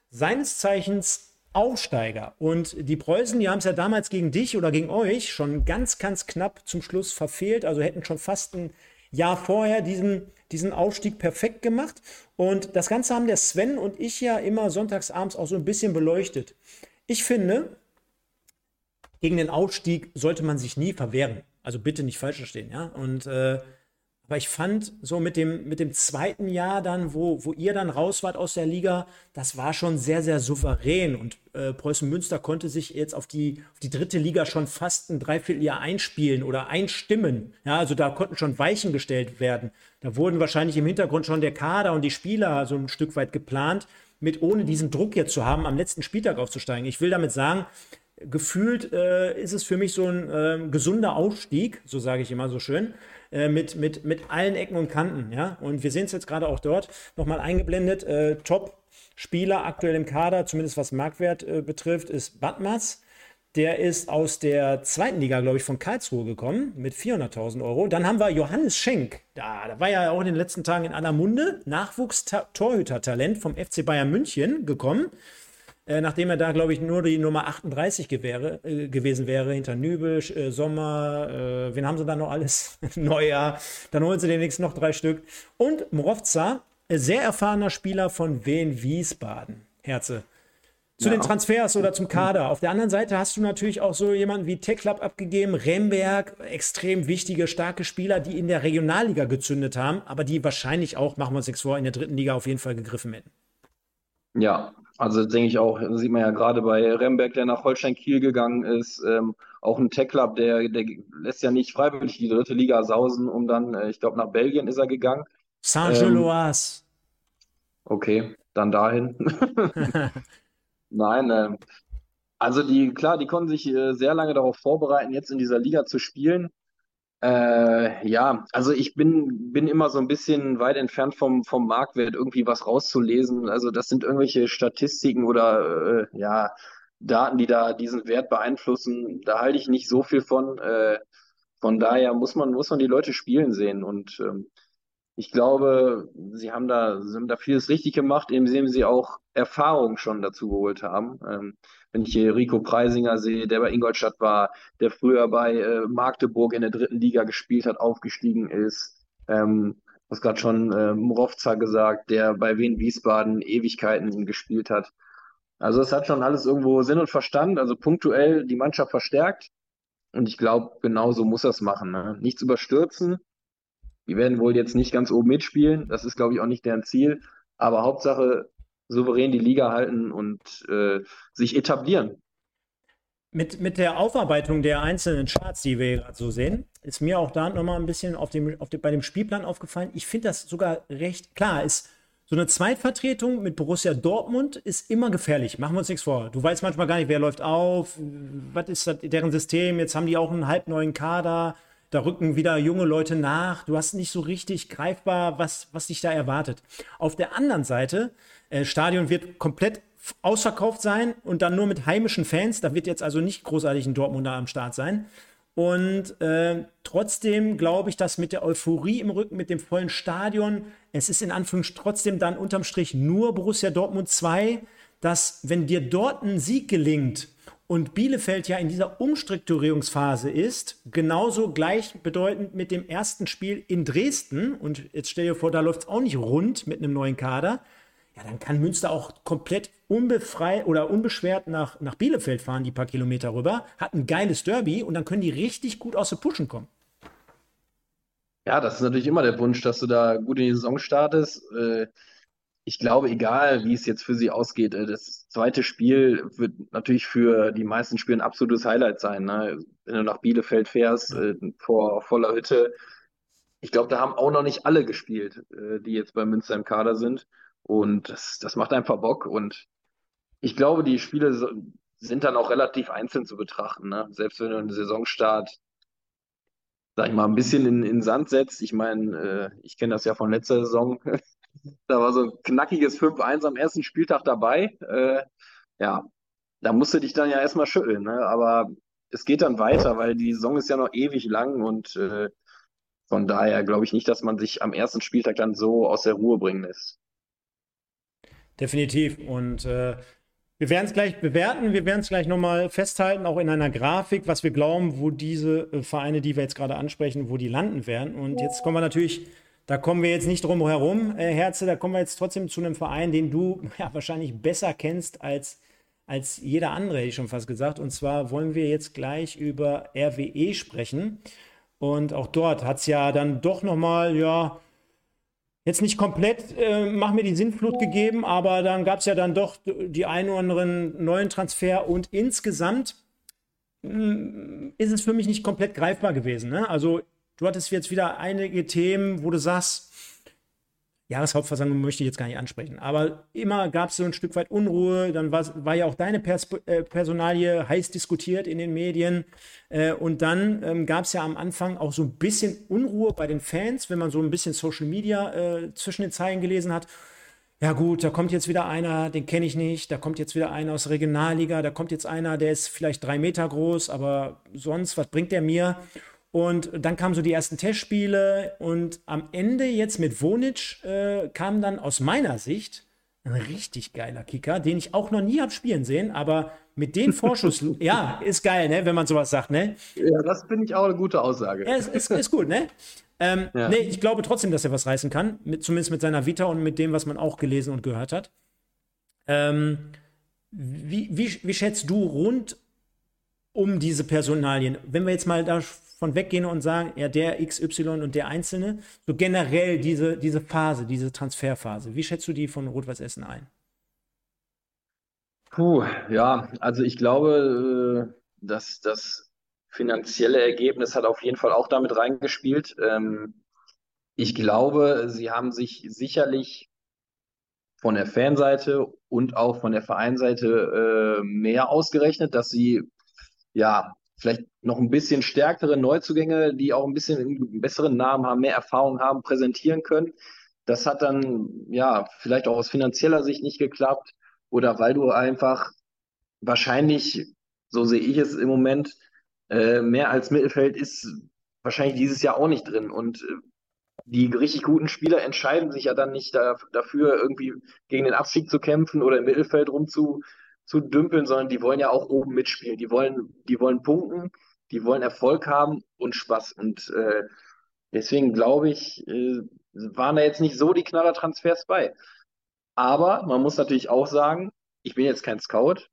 seines Zeichens Aufsteiger. Und die Preußen, die haben es ja damals gegen dich oder gegen euch schon ganz, ganz knapp zum Schluss verfehlt. Also hätten schon fast ein Jahr vorher diesen diesen Aufstieg perfekt gemacht. Und das Ganze haben der Sven und ich ja immer sonntagsabends auch so ein bisschen beleuchtet. Ich finde, gegen den Aufstieg sollte man sich nie verwehren. Also bitte nicht falsch verstehen, ja. Und äh, aber ich fand so mit dem, mit dem zweiten Jahr dann, wo, wo ihr dann raus wart aus der Liga, das war schon sehr, sehr souverän. Und äh, Preußen Münster konnte sich jetzt auf die, auf die dritte Liga schon fast ein Dreivierteljahr einspielen oder einstimmen. Ja, also da konnten schon Weichen gestellt werden. Da wurden wahrscheinlich im Hintergrund schon der Kader und die Spieler so ein Stück weit geplant, mit ohne diesen Druck jetzt zu haben, am letzten Spieltag aufzusteigen. Ich will damit sagen, gefühlt äh, ist es für mich so ein äh, gesunder Aufstieg, so sage ich immer so schön. Äh, mit, mit, mit allen Ecken und Kanten. Ja? Und wir sehen es jetzt gerade auch dort nochmal eingeblendet. Äh, Top-Spieler aktuell im Kader, zumindest was Marktwert äh, betrifft, ist Batmas. Der ist aus der zweiten Liga, glaube ich, von Karlsruhe gekommen mit 400.000 Euro. Dann haben wir Johannes Schenk. Da, da war ja auch in den letzten Tagen in aller Munde. Nachwuchs-Torhüter-Talent vom FC Bayern München gekommen. Äh, nachdem er da, glaube ich, nur die Nummer 38 gewähre, äh, gewesen wäre, hinter Nübel, äh, Sommer, äh, wen haben sie da noch alles? Neujahr. Dann holen sie demnächst noch drei Stück. Und Mrovza, äh, sehr erfahrener Spieler von Wien Wiesbaden. Herze. Zu ja. den Transfers oder zum Kader. Auf der anderen Seite hast du natürlich auch so jemanden wie Teklab abgegeben, Remberg, extrem wichtige, starke Spieler, die in der Regionalliga gezündet haben, aber die wahrscheinlich auch, machen wir uns nichts vor, in der dritten Liga auf jeden Fall gegriffen hätten. Ja, also denke ich auch, sieht man ja gerade bei Remberg, der nach Holstein Kiel gegangen ist, ähm, auch ein Tech-Club, der, der lässt ja nicht freiwillig die dritte Liga sausen, um dann, äh, ich glaube, nach Belgien ist er gegangen. Saint-Gilloise. Ähm, okay, dann dahin. Nein, äh, also die, klar, die konnten sich äh, sehr lange darauf vorbereiten, jetzt in dieser Liga zu spielen. Äh, ja, also ich bin, bin immer so ein bisschen weit entfernt vom, vom Marktwert, irgendwie was rauszulesen. Also das sind irgendwelche Statistiken oder äh, ja, Daten, die da diesen Wert beeinflussen. Da halte ich nicht so viel von. Äh, von daher muss man, muss man die Leute spielen sehen. Und ähm, ich glaube, sie haben da, sie haben da vieles richtig gemacht, indem sie auch Erfahrung schon dazu geholt haben. Ähm, wenn ich hier Rico Preisinger sehe, der bei Ingolstadt war, der früher bei äh, Magdeburg in der dritten Liga gespielt hat, aufgestiegen ist. Ähm, hast gerade schon äh, Murovca gesagt, der bei Wien Wiesbaden Ewigkeiten gespielt hat. Also es hat schon alles irgendwo Sinn und Verstand, also punktuell die Mannschaft verstärkt. Und ich glaube, genauso muss er es machen. Ne? Nichts überstürzen. Die werden wohl jetzt nicht ganz oben mitspielen. Das ist, glaube ich, auch nicht deren Ziel. Aber Hauptsache souverän die Liga halten und äh, sich etablieren. Mit, mit der Aufarbeitung der einzelnen Charts, die wir gerade so sehen, ist mir auch da nochmal ein bisschen auf dem, auf dem, bei dem Spielplan aufgefallen. Ich finde das sogar recht klar. Ist so eine Zweitvertretung mit Borussia Dortmund ist immer gefährlich. Machen wir uns nichts vor. Du weißt manchmal gar nicht, wer läuft auf, was ist das, deren System. Jetzt haben die auch einen halbneuen Kader. Da rücken wieder junge Leute nach. Du hast nicht so richtig greifbar, was, was dich da erwartet. Auf der anderen Seite, äh, Stadion wird komplett ausverkauft sein und dann nur mit heimischen Fans. Da wird jetzt also nicht großartig ein Dortmunder am Start sein. Und äh, trotzdem glaube ich, dass mit der Euphorie im Rücken, mit dem vollen Stadion, es ist in Anführungsstrichen trotzdem dann unterm Strich nur Borussia Dortmund 2, dass wenn dir dort ein Sieg gelingt und Bielefeld ja in dieser Umstrukturierungsphase ist, genauso gleichbedeutend mit dem ersten Spiel in Dresden, und jetzt stell dir vor, da läuft es auch nicht rund mit einem neuen Kader, ja, dann kann Münster auch komplett unbefreit oder unbeschwert nach, nach Bielefeld fahren, die paar Kilometer rüber, hat ein geiles Derby und dann können die richtig gut aus der Pushen kommen. Ja, das ist natürlich immer der Wunsch, dass du da gut in die Saison startest. Äh, ich glaube, egal wie es jetzt für sie ausgeht, äh, das zweite Spiel wird natürlich für die meisten Spiele ein absolutes Highlight sein. Ne? Wenn du nach Bielefeld fährst, äh, vor voller Hütte. Ich glaube, da haben auch noch nicht alle gespielt, die jetzt bei Münster im Kader sind. Und das, das macht einfach Bock. Und ich glaube, die Spiele sind dann auch relativ einzeln zu betrachten. Ne? Selbst wenn du einen Saisonstart, sag ich mal, ein bisschen in, in Sand setzt. Ich meine, äh, ich kenne das ja von letzter Saison. da war so ein knackiges 5-1 am ersten Spieltag dabei. Äh, ja, da musst du dich dann ja erstmal schütteln. Ne? Aber es geht dann weiter, weil die Saison ist ja noch ewig lang und äh, von daher glaube ich nicht, dass man sich am ersten Spieltag dann so aus der Ruhe bringen lässt. Definitiv. Und äh, wir werden es gleich bewerten, wir werden es gleich nochmal festhalten, auch in einer Grafik, was wir glauben, wo diese äh, Vereine, die wir jetzt gerade ansprechen, wo die landen werden. Und jetzt kommen wir natürlich, da kommen wir jetzt nicht drum herum, äh, Herze, da kommen wir jetzt trotzdem zu einem Verein, den du ja, wahrscheinlich besser kennst als, als jeder andere, hätte ich schon fast gesagt. Und zwar wollen wir jetzt gleich über RWE sprechen. Und auch dort hat es ja dann doch nochmal, ja, jetzt nicht komplett, äh, mach mir die Sinnflut gegeben, aber dann gab es ja dann doch die einen oder anderen neuen Transfer und insgesamt mh, mm, ist es für mich nicht komplett greifbar gewesen. Ne? Also du hattest jetzt wieder einige Themen, wo du sagst, Jahreshauptversammlung möchte ich jetzt gar nicht ansprechen. Aber immer gab es so ein Stück weit Unruhe. Dann war, ja auch deine Pers äh, Personalie heiß diskutiert in den Medien. Äh, und dann ähm, gab es ja am Anfang auch so ein bisschen Unruhe bei den Fans, wenn man so ein bisschen Social Media äh, zwischen den Zeilen gelesen hat. Ja gut, da kommt jetzt wieder einer, den kenne ich nicht. Da kommt jetzt wieder einer aus Regionalliga. Da kommt jetzt einer, der ist vielleicht drei Meter groß, aber sonst, was bringt der mir? Und dann kamen so die ersten Testspiele und am Ende jetzt mit Wonic äh, kam dann aus meiner Sicht ein richtig geiler Kicker, den ich auch noch nie habe spielen sehen, aber mit den Vorschuss, ja, ist geil, ne, wenn man sowas sagt, ne? Ja, das finde ich auch eine gute Aussage. Ja, ist, ist, ist gut, ne? Ähm, ja. Nee, ich glaube trotzdem, dass er was reißen kann, mit, zumindest mit seiner Vita und mit dem, was man auch gelesen und gehört hat. Ähm, wie, wie, wie schätzt du rund um diese Personalien? Wenn wir jetzt mal da von weggehen und sagen, ja, der XY und der Einzelne, so generell diese, diese Phase, diese Transferphase, wie schätzt du die von Rot-Weiß Essen ein? Puh, ja, also ich glaube, äh, dass das finanzielle Ergebnis hat auf jeden Fall auch damit reingespielt. Ähm, ich glaube, sie haben sich sicherlich von der Fanseite und auch von der Vereinseite äh, mehr ausgerechnet, dass sie ja vielleicht noch ein bisschen stärkere Neuzugänge, die auch ein bisschen einen besseren Namen haben, mehr Erfahrung haben, präsentieren können. Das hat dann ja vielleicht auch aus finanzieller Sicht nicht geklappt oder weil du einfach wahrscheinlich, so sehe ich es im Moment, äh, mehr als Mittelfeld ist wahrscheinlich dieses Jahr auch nicht drin. Und äh, die richtig guten Spieler entscheiden sich ja dann nicht da, dafür, irgendwie gegen den Abstieg zu kämpfen oder im Mittelfeld rumzu, zu dümpeln, sondern die wollen ja auch oben mitspielen. Die wollen, die wollen punkten, die wollen Erfolg haben und Spaß. Und äh, deswegen glaube ich, äh, waren da jetzt nicht so die Knaller-Transfers bei. Aber man muss natürlich auch sagen, ich bin jetzt kein Scout,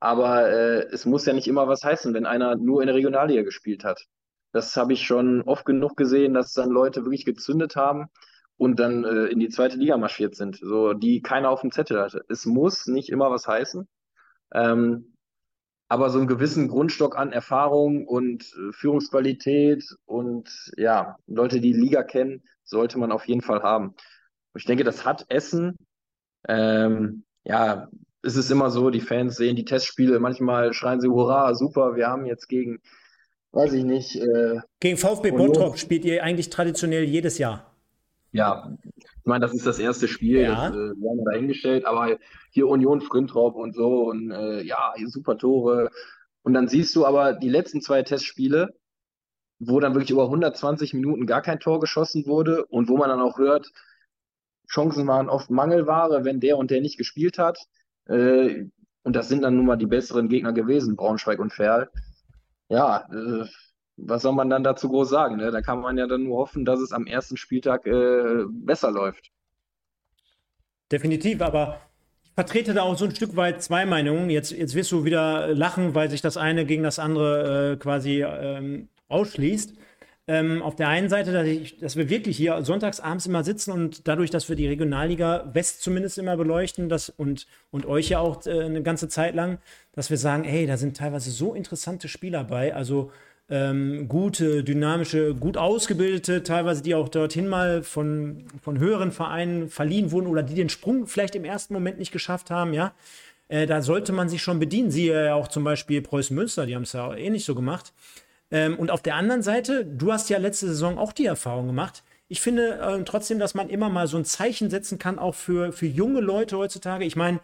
aber äh, es muss ja nicht immer was heißen, wenn einer nur in der Regionalliga gespielt hat. Das habe ich schon oft genug gesehen, dass dann Leute wirklich gezündet haben und dann äh, in die zweite Liga marschiert sind, so die keiner auf dem Zettel hatte. Es muss nicht immer was heißen. Ähm, aber so einen gewissen Grundstock an Erfahrung und äh, Führungsqualität und ja, Leute, die die Liga kennen, sollte man auf jeden Fall haben. Und ich denke, das hat Essen. Ähm, ja, es ist immer so, die Fans sehen die Testspiele, manchmal schreien sie, hurra, super, wir haben jetzt gegen, weiß ich nicht. Äh, gegen VfB Bottrop spielt ihr eigentlich traditionell jedes Jahr. Ja, ich meine, das ist das erste Spiel, ja. das äh, werden wir dahingestellt, aber hier Union Frintrop und so und äh, ja, hier super Tore. Und dann siehst du aber die letzten zwei Testspiele, wo dann wirklich über 120 Minuten gar kein Tor geschossen wurde und wo man dann auch hört, Chancen waren oft Mangelware, wenn der und der nicht gespielt hat. Äh, und das sind dann nun mal die besseren Gegner gewesen, Braunschweig und Ferl. Ja, äh, was soll man dann dazu groß sagen? Ne? Da kann man ja dann nur hoffen, dass es am ersten Spieltag äh, besser läuft. Definitiv, aber ich vertrete da auch so ein Stück weit zwei Meinungen. Jetzt, jetzt wirst du wieder lachen, weil sich das eine gegen das andere äh, quasi ähm, ausschließt. Ähm, auf der einen Seite, dass, ich, dass, wir wirklich hier sonntags abends immer sitzen und dadurch, dass wir die Regionalliga West zumindest immer beleuchten das, und, und euch ja auch äh, eine ganze Zeit lang, dass wir sagen, hey, da sind teilweise so interessante Spieler bei, also ähm, gute, dynamische, gut ausgebildete, teilweise die auch dorthin mal von, von höheren Vereinen verliehen wurden oder die den Sprung vielleicht im ersten Moment nicht geschafft haben, ja. Äh, da sollte man sich schon bedienen. Siehe ja auch zum Beispiel Preußen Münster, die haben es ja ähnlich so gemacht. Ähm, und auf der anderen Seite, du hast ja letzte Saison auch die Erfahrung gemacht. Ich finde äh, trotzdem, dass man immer mal so ein Zeichen setzen kann, auch für, für junge Leute heutzutage. Ich meine,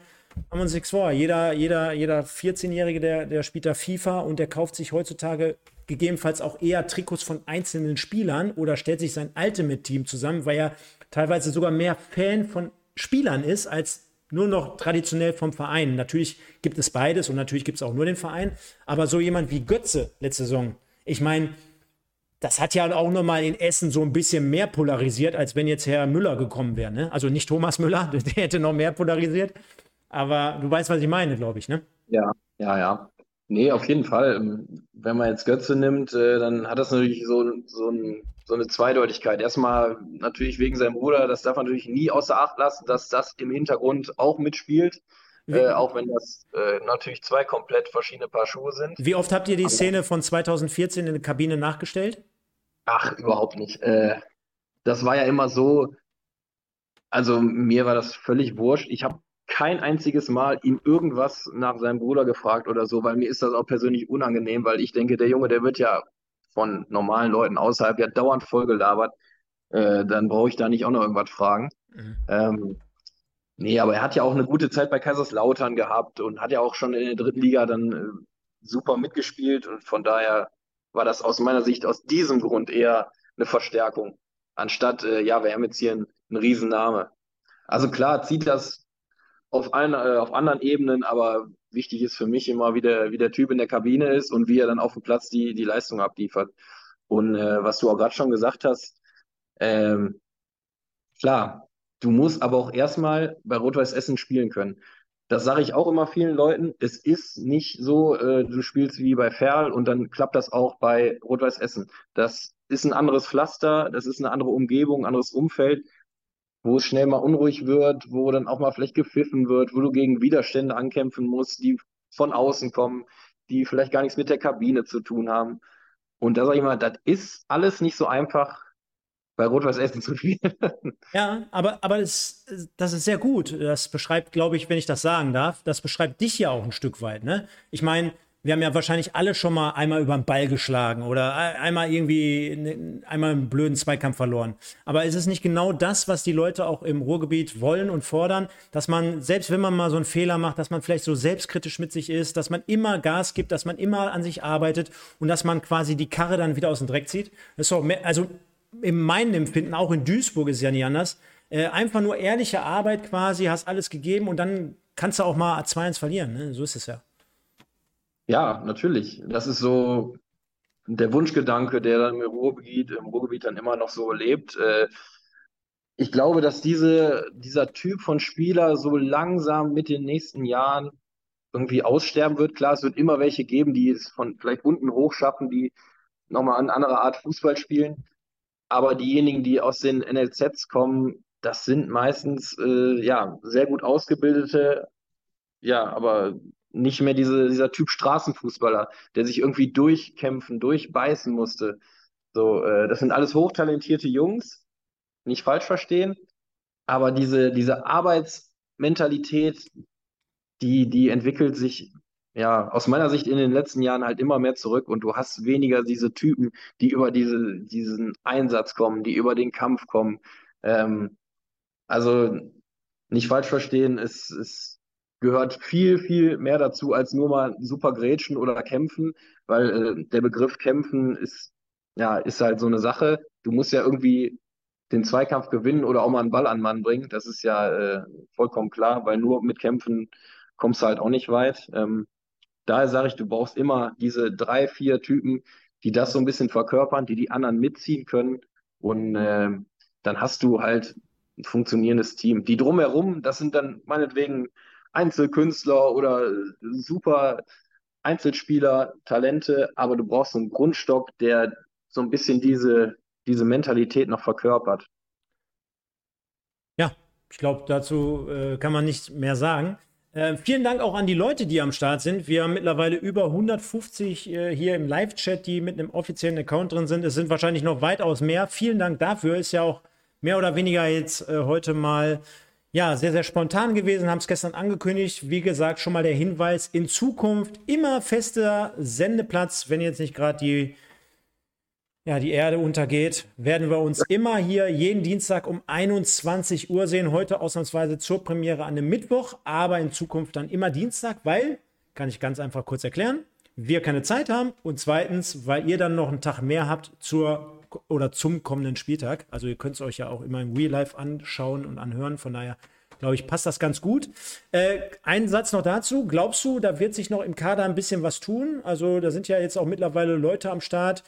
haben wir uns nichts vor. Jeder, jeder, jeder 14-Jährige, der, der spielt da FIFA und der kauft sich heutzutage gegebenenfalls auch eher Trikots von einzelnen Spielern oder stellt sich sein Ultimate-Team zusammen, weil er teilweise sogar mehr Fan von Spielern ist als nur noch traditionell vom Verein. Natürlich gibt es beides und natürlich gibt es auch nur den Verein. Aber so jemand wie Götze letzte Saison, ich meine, das hat ja auch nochmal in Essen so ein bisschen mehr polarisiert, als wenn jetzt Herr Müller gekommen wäre. Ne? Also nicht Thomas Müller, der hätte noch mehr polarisiert. Aber du weißt, was ich meine, glaube ich, ne? Ja, ja, ja. Nee, auf jeden Fall. Ähm, wenn man jetzt Götze nimmt, äh, dann hat das natürlich so, so, ein, so eine Zweideutigkeit. Erstmal natürlich wegen seinem Bruder, das darf man natürlich nie außer Acht lassen, dass das im Hintergrund auch mitspielt. Äh, auch wenn das äh, natürlich zwei komplett verschiedene Paar Schuhe sind. Wie oft habt ihr die Szene von 2014 in der Kabine nachgestellt? Ach, überhaupt nicht. Äh, das war ja immer so, also mir war das völlig wurscht. Ich habe kein einziges Mal ihm irgendwas nach seinem Bruder gefragt oder so, weil mir ist das auch persönlich unangenehm, weil ich denke, der Junge, der wird ja von normalen Leuten außerhalb ja dauernd vollgelabert. Äh, dann brauche ich da nicht auch noch irgendwas fragen. Mhm. Ähm, Nee, aber er hat ja auch eine gute Zeit bei Kaiserslautern gehabt und hat ja auch schon in der dritten Liga dann äh, super mitgespielt und von daher war das aus meiner Sicht aus diesem Grund eher eine Verstärkung, anstatt, äh, ja, wir haben jetzt hier einen, einen Riesenname. Also klar, zieht das auf, ein, äh, auf anderen Ebenen, aber wichtig ist für mich immer, wie der, wie der Typ in der Kabine ist und wie er dann auf dem Platz die, die Leistung abliefert. Und äh, was du auch gerade schon gesagt hast, ähm, klar, Du musst aber auch erstmal bei Rot-Weiß Essen spielen können. Das sage ich auch immer vielen Leuten. Es ist nicht so, äh, du spielst wie bei Ferl und dann klappt das auch bei Rot-Weiß Essen. Das ist ein anderes Pflaster, das ist eine andere Umgebung, ein anderes Umfeld, wo es schnell mal unruhig wird, wo dann auch mal vielleicht gepfiffen wird, wo du gegen Widerstände ankämpfen musst, die von außen kommen, die vielleicht gar nichts mit der Kabine zu tun haben. Und da sage ich mal, das ist alles nicht so einfach, bei Rot-Weiß Essen zu spielen. Ja, aber, aber das, das ist sehr gut. Das beschreibt, glaube ich, wenn ich das sagen darf, das beschreibt dich ja auch ein Stück weit. Ne? Ich meine, wir haben ja wahrscheinlich alle schon mal einmal über den Ball geschlagen oder einmal irgendwie einmal einen blöden Zweikampf verloren. Aber ist es nicht genau das, was die Leute auch im Ruhrgebiet wollen und fordern, dass man, selbst wenn man mal so einen Fehler macht, dass man vielleicht so selbstkritisch mit sich ist, dass man immer Gas gibt, dass man immer an sich arbeitet und dass man quasi die Karre dann wieder aus dem Dreck zieht? Das ist doch mehr, also in meinem Empfinden, auch in Duisburg ist es ja nicht anders, äh, einfach nur ehrliche Arbeit quasi, hast alles gegeben und dann kannst du auch mal 2-1 verlieren. Ne? So ist es ja. Ja, natürlich. Das ist so der Wunschgedanke, der dann im Ruhrgebiet, im Ruhrgebiet dann immer noch so lebt. Äh, ich glaube, dass diese, dieser Typ von Spieler so langsam mit den nächsten Jahren irgendwie aussterben wird. Klar, es wird immer welche geben, die es von vielleicht unten hoch schaffen, die nochmal eine andere Art Fußball spielen. Aber diejenigen, die aus den NLZs kommen, das sind meistens äh, ja sehr gut ausgebildete, ja, aber nicht mehr diese, dieser Typ Straßenfußballer, der sich irgendwie durchkämpfen, durchbeißen musste. So, äh, das sind alles hochtalentierte Jungs, nicht falsch verstehen, aber diese, diese Arbeitsmentalität, die, die entwickelt sich ja aus meiner Sicht in den letzten Jahren halt immer mehr zurück und du hast weniger diese Typen, die über diese, diesen Einsatz kommen, die über den Kampf kommen. Ähm, also nicht falsch verstehen, es, es gehört viel, viel mehr dazu, als nur mal super grätschen oder kämpfen, weil äh, der Begriff kämpfen ist, ja, ist halt so eine Sache. Du musst ja irgendwie den Zweikampf gewinnen oder auch mal einen Ball an Mann bringen. Das ist ja äh, vollkommen klar, weil nur mit Kämpfen kommst du halt auch nicht weit. Ähm, daher sage ich, du brauchst immer diese drei, vier Typen, die das so ein bisschen verkörpern, die die anderen mitziehen können. Und äh, dann hast du halt ein funktionierendes Team. Die drumherum, das sind dann meinetwegen Einzelkünstler oder super Einzelspieler, Talente, aber du brauchst einen Grundstock, der so ein bisschen diese, diese Mentalität noch verkörpert. Ja, ich glaube, dazu äh, kann man nicht mehr sagen. Äh, vielen Dank auch an die Leute, die am Start sind. Wir haben mittlerweile über 150 äh, hier im Live-Chat, die mit einem offiziellen Account drin sind. Es sind wahrscheinlich noch weitaus mehr. Vielen Dank dafür. Ist ja auch mehr oder weniger jetzt äh, heute mal ja, sehr, sehr spontan gewesen, haben es gestern angekündigt. Wie gesagt, schon mal der Hinweis, in Zukunft immer fester Sendeplatz, wenn jetzt nicht gerade die, ja, die Erde untergeht, werden wir uns immer hier jeden Dienstag um 21 Uhr sehen. Heute ausnahmsweise zur Premiere an einem Mittwoch, aber in Zukunft dann immer Dienstag, weil, kann ich ganz einfach kurz erklären, wir keine Zeit haben und zweitens, weil ihr dann noch einen Tag mehr habt zur oder zum kommenden Spieltag. Also ihr könnt es euch ja auch immer im Real Life anschauen und anhören. Von daher glaube ich, passt das ganz gut. Äh, ein Satz noch dazu. Glaubst du, da wird sich noch im Kader ein bisschen was tun? Also da sind ja jetzt auch mittlerweile Leute am Start,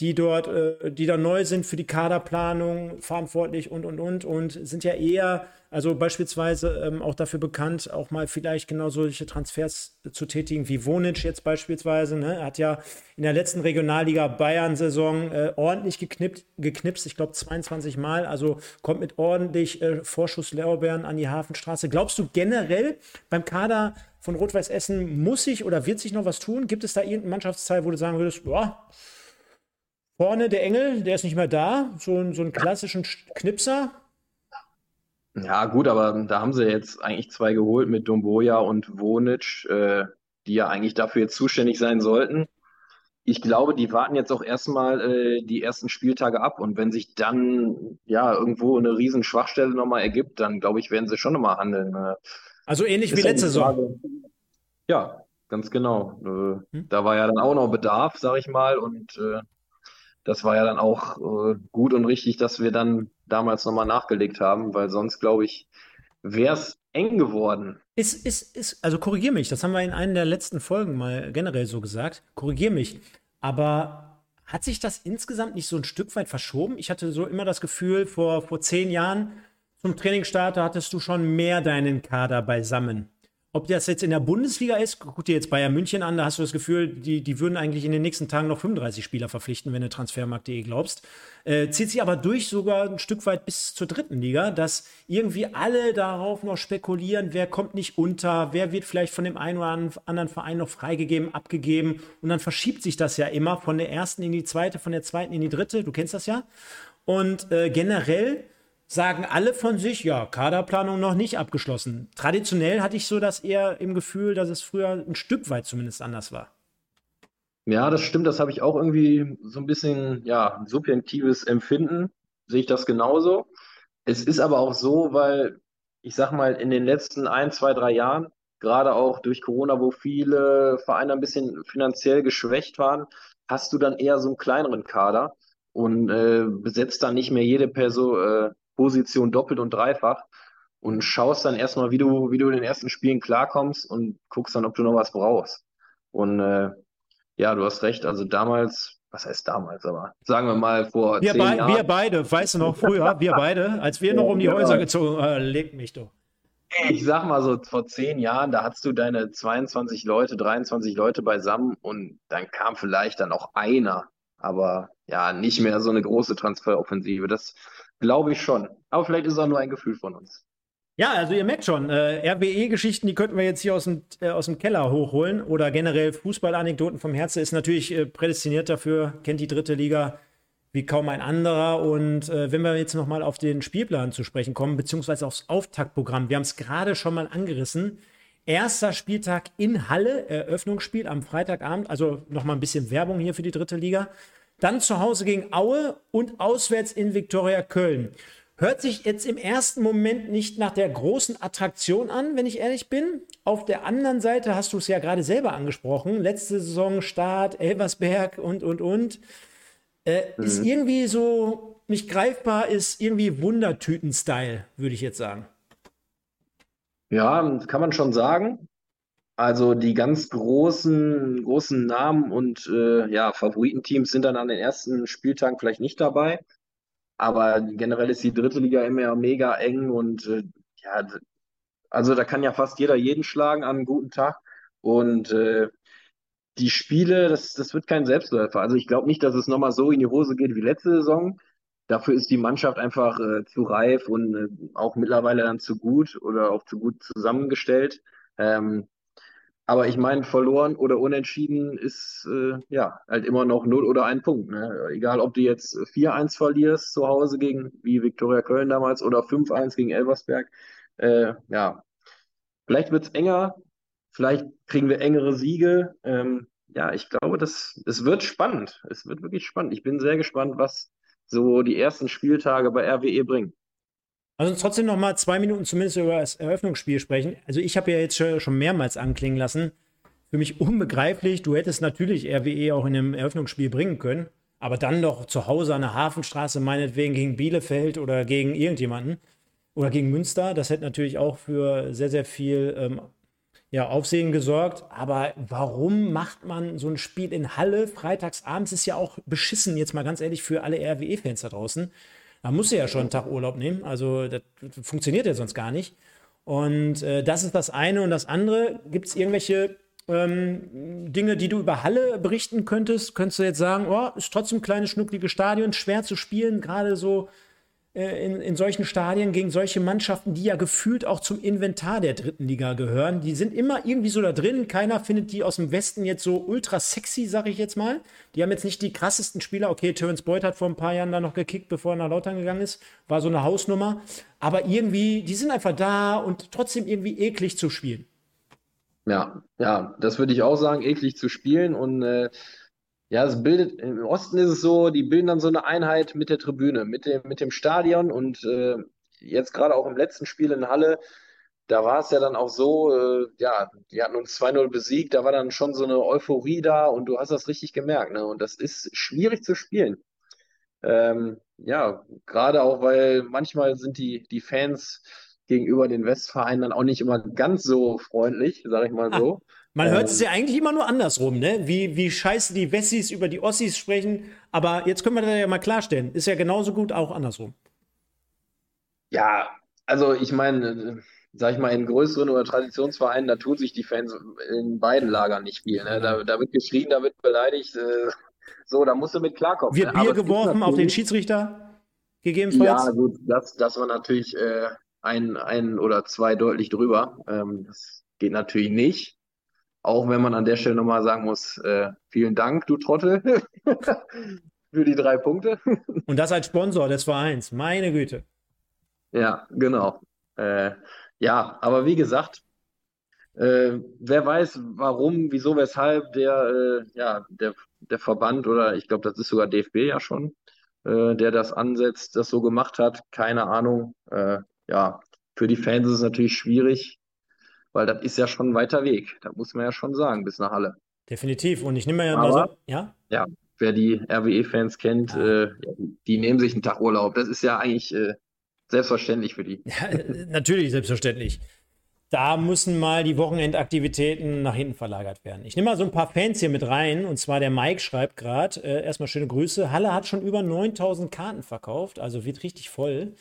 die dort, äh, die da neu sind für die Kaderplanung verantwortlich und und und und sind ja eher also beispielsweise ähm, auch dafür bekannt, auch mal vielleicht genau solche Transfers zu tätigen wie Wonic jetzt beispielsweise. Ne? Er hat ja in der letzten Regionalliga Bayern-Saison äh, ordentlich geknippt, geknipst, ich glaube 22 Mal, also kommt mit ordentlich äh, Vorschusslorbeeren an die Hafenstraße. Glaubst du generell beim Kader von Rot-Weiß Essen muss sich oder wird sich noch was tun? Gibt es da irgendeinen Mannschaftsteil, wo du sagen würdest, boah, vorne der Engel, der ist nicht mehr da, so, so einen klassischen Knipser, ja, gut, aber da haben sie jetzt eigentlich zwei geholt mit Domboja und Wonic, äh, die ja eigentlich dafür jetzt zuständig sein sollten. Ich glaube, die warten jetzt auch erstmal äh, die ersten Spieltage ab und wenn sich dann ja irgendwo eine riesen Schwachstelle nochmal ergibt, dann glaube ich, werden sie schon nochmal handeln. Äh, also ähnlich wie letzte Saison. Ja, ganz genau. Äh, hm? Da war ja dann auch noch Bedarf, sag ich mal, und äh, das war ja dann auch äh, gut und richtig, dass wir dann damals nochmal nachgelegt haben, weil sonst, glaube ich, wäre es eng geworden. Ist, ist, ist, also korrigier mich, das haben wir in einer der letzten Folgen mal generell so gesagt. Korrigier mich. Aber hat sich das insgesamt nicht so ein Stück weit verschoben? Ich hatte so immer das Gefühl, vor, vor zehn Jahren zum Trainingsstart hattest du schon mehr deinen Kader beisammen. Ob das jetzt in der Bundesliga ist, guck dir jetzt Bayern München an, da hast du das Gefühl, die, die würden eigentlich in den nächsten Tagen noch 35 Spieler verpflichten, wenn du Transfermarkt.de glaubst. Äh, zieht sich aber durch sogar ein Stück weit bis zur dritten Liga, dass irgendwie alle darauf noch spekulieren, wer kommt nicht unter, wer wird vielleicht von dem einen oder anderen Verein noch freigegeben, abgegeben. Und dann verschiebt sich das ja immer von der ersten in die zweite, von der zweiten in die dritte. Du kennst das ja. Und äh, generell sagen alle von sich, ja, Kaderplanung noch nicht abgeschlossen. Traditionell hatte ich so das eher im Gefühl, dass es früher ein Stück weit zumindest anders war. Ja, das stimmt, das habe ich auch irgendwie so ein bisschen, ja, subjektives Empfinden, sehe ich das genauso. Es ist aber auch so, weil ich sag mal, in den letzten ein, zwei, drei Jahren, gerade auch durch Corona, wo viele Vereine ein bisschen finanziell geschwächt waren, hast du dann eher so einen kleineren Kader und äh, besetzt dann nicht mehr jede Person, äh, Position doppelt und dreifach und schaust dann erstmal, wie du, wie du in den ersten Spielen klarkommst und guckst dann, ob du noch was brauchst. Und äh, ja, du hast recht. Also damals, was heißt damals, aber sagen wir mal vor wir zehn be Jahren. Wir beide, weißt du noch, früher, wir beide, als wir noch um die Häuser gezogen, äh, leg mich doch. Ich sag mal so, vor zehn Jahren, da hattest du deine 22 Leute, 23 Leute beisammen und dann kam vielleicht dann auch einer, aber ja, nicht mehr so eine große Transferoffensive. Das, Glaube ich schon. Aber vielleicht ist es auch nur ein Gefühl von uns. Ja, also ihr merkt schon, äh, RWE-Geschichten, die könnten wir jetzt hier aus dem, äh, aus dem Keller hochholen oder generell Fußballanekdoten vom Herzen ist natürlich äh, prädestiniert dafür, kennt die dritte Liga wie kaum ein anderer. Und äh, wenn wir jetzt nochmal auf den Spielplan zu sprechen kommen, beziehungsweise aufs Auftaktprogramm, wir haben es gerade schon mal angerissen. Erster Spieltag in Halle, Eröffnungsspiel am Freitagabend, also nochmal ein bisschen Werbung hier für die dritte Liga. Dann zu Hause gegen Aue und auswärts in Viktoria Köln. Hört sich jetzt im ersten Moment nicht nach der großen Attraktion an, wenn ich ehrlich bin. Auf der anderen Seite hast du es ja gerade selber angesprochen. Letzte Saison Start, Elversberg und, und, und. Äh, mhm. Ist irgendwie so nicht greifbar, ist irgendwie Wundertüten-Style, würde ich jetzt sagen. Ja, kann man schon sagen. Also die ganz großen, großen Namen und äh, ja, Favoritenteams sind dann an den ersten Spieltagen vielleicht nicht dabei. Aber generell ist die dritte Liga immer mega eng und äh, ja, also da kann ja fast jeder jeden schlagen an einem guten Tag. Und äh, die Spiele, das, das wird kein Selbstläufer. Also ich glaube nicht, dass es nochmal so in die Hose geht wie letzte Saison. Dafür ist die Mannschaft einfach äh, zu reif und äh, auch mittlerweile dann zu gut oder auch zu gut zusammengestellt. Ähm, aber ich meine, verloren oder unentschieden ist äh, ja halt immer noch 0 oder ein Punkt. Ne? Egal, ob du jetzt 4-1 verlierst zu Hause gegen, wie Viktoria Köln damals, oder 5-1 gegen Elversberg. Äh, ja, vielleicht wird es enger, vielleicht kriegen wir engere Siege. Ähm, ja, ich glaube, das, es wird spannend. Es wird wirklich spannend. Ich bin sehr gespannt, was so die ersten Spieltage bei RWE bringen. Also trotzdem noch mal zwei Minuten zumindest über das Eröffnungsspiel sprechen. Also ich habe ja jetzt schon mehrmals anklingen lassen. Für mich unbegreiflich. Du hättest natürlich RWE auch in einem Eröffnungsspiel bringen können, aber dann doch zu Hause an der Hafenstraße meinetwegen gegen Bielefeld oder gegen irgendjemanden oder gegen Münster. Das hätte natürlich auch für sehr, sehr viel ähm, ja, Aufsehen gesorgt. Aber warum macht man so ein Spiel in Halle freitags abends? Ist ja auch beschissen, jetzt mal ganz ehrlich, für alle RWE-Fans da draußen. Da muss ja schon einen Tag Urlaub nehmen. Also das funktioniert ja sonst gar nicht. Und äh, das ist das eine. Und das andere, gibt es irgendwelche ähm, Dinge, die du über Halle berichten könntest? Könntest du jetzt sagen, oh, ist trotzdem ein kleines, schnuckliges Stadion, schwer zu spielen, gerade so in, in solchen Stadien gegen solche Mannschaften, die ja gefühlt auch zum Inventar der dritten Liga gehören. Die sind immer irgendwie so da drin. Keiner findet die aus dem Westen jetzt so ultra sexy, sag ich jetzt mal. Die haben jetzt nicht die krassesten Spieler. Okay, Terence Boyd hat vor ein paar Jahren da noch gekickt, bevor er nach Lautern gegangen ist. War so eine Hausnummer. Aber irgendwie, die sind einfach da und trotzdem irgendwie eklig zu spielen. Ja, ja, das würde ich auch sagen, eklig zu spielen und äh, ja, es bildet, im Osten ist es so, die bilden dann so eine Einheit mit der Tribüne, mit dem, mit dem Stadion und äh, jetzt gerade auch im letzten Spiel in Halle, da war es ja dann auch so, äh, ja, die hatten uns 2-0 besiegt, da war dann schon so eine Euphorie da und du hast das richtig gemerkt, ne? Und das ist schwierig zu spielen. Ähm, ja, gerade auch, weil manchmal sind die, die Fans gegenüber den Westvereinen dann auch nicht immer ganz so freundlich, sag ich mal so. Man hört es ähm. ja eigentlich immer nur andersrum, ne? Wie, wie scheiße die Wessis über die Ossis sprechen. Aber jetzt können wir das ja mal klarstellen. Ist ja genauso gut auch andersrum. Ja, also ich meine, sag ich mal, in größeren oder Traditionsvereinen, da tun sich die Fans in beiden Lagern nicht viel. Ne? Da, da wird geschrien, da wird beleidigt. Äh, so, da musst du mit klarkommen. Wird ne? Bier geworfen auf den Schiedsrichter? Gegebenenfalls? Ja, gut, das, das war natürlich äh, ein, ein oder zwei deutlich drüber. Ähm, das geht natürlich nicht. Auch wenn man an der Stelle nochmal sagen muss, äh, vielen Dank, du Trottel, für die drei Punkte. Und das als Sponsor des Vereins, meine Güte. Ja, genau. Äh, ja, aber wie gesagt, äh, wer weiß, warum, wieso, weshalb der, äh, ja, der, der Verband oder ich glaube, das ist sogar DFB ja schon, äh, der das ansetzt, das so gemacht hat, keine Ahnung. Äh, ja, für die Fans ist es natürlich schwierig, weil das ist ja schon ein weiter Weg. Da muss man ja schon sagen, bis nach Halle. Definitiv. Und ich nehme ja mal so, ja? Ja, wer die RWE-Fans kennt, ja. äh, die nehmen sich einen Tag Urlaub. Das ist ja eigentlich äh, selbstverständlich für die. Ja, natürlich selbstverständlich. Da müssen mal die Wochenendaktivitäten nach hinten verlagert werden. Ich nehme mal so ein paar Fans hier mit rein. Und zwar der Mike schreibt gerade, äh, erstmal schöne Grüße. Halle hat schon über 9000 Karten verkauft, also wird richtig voll.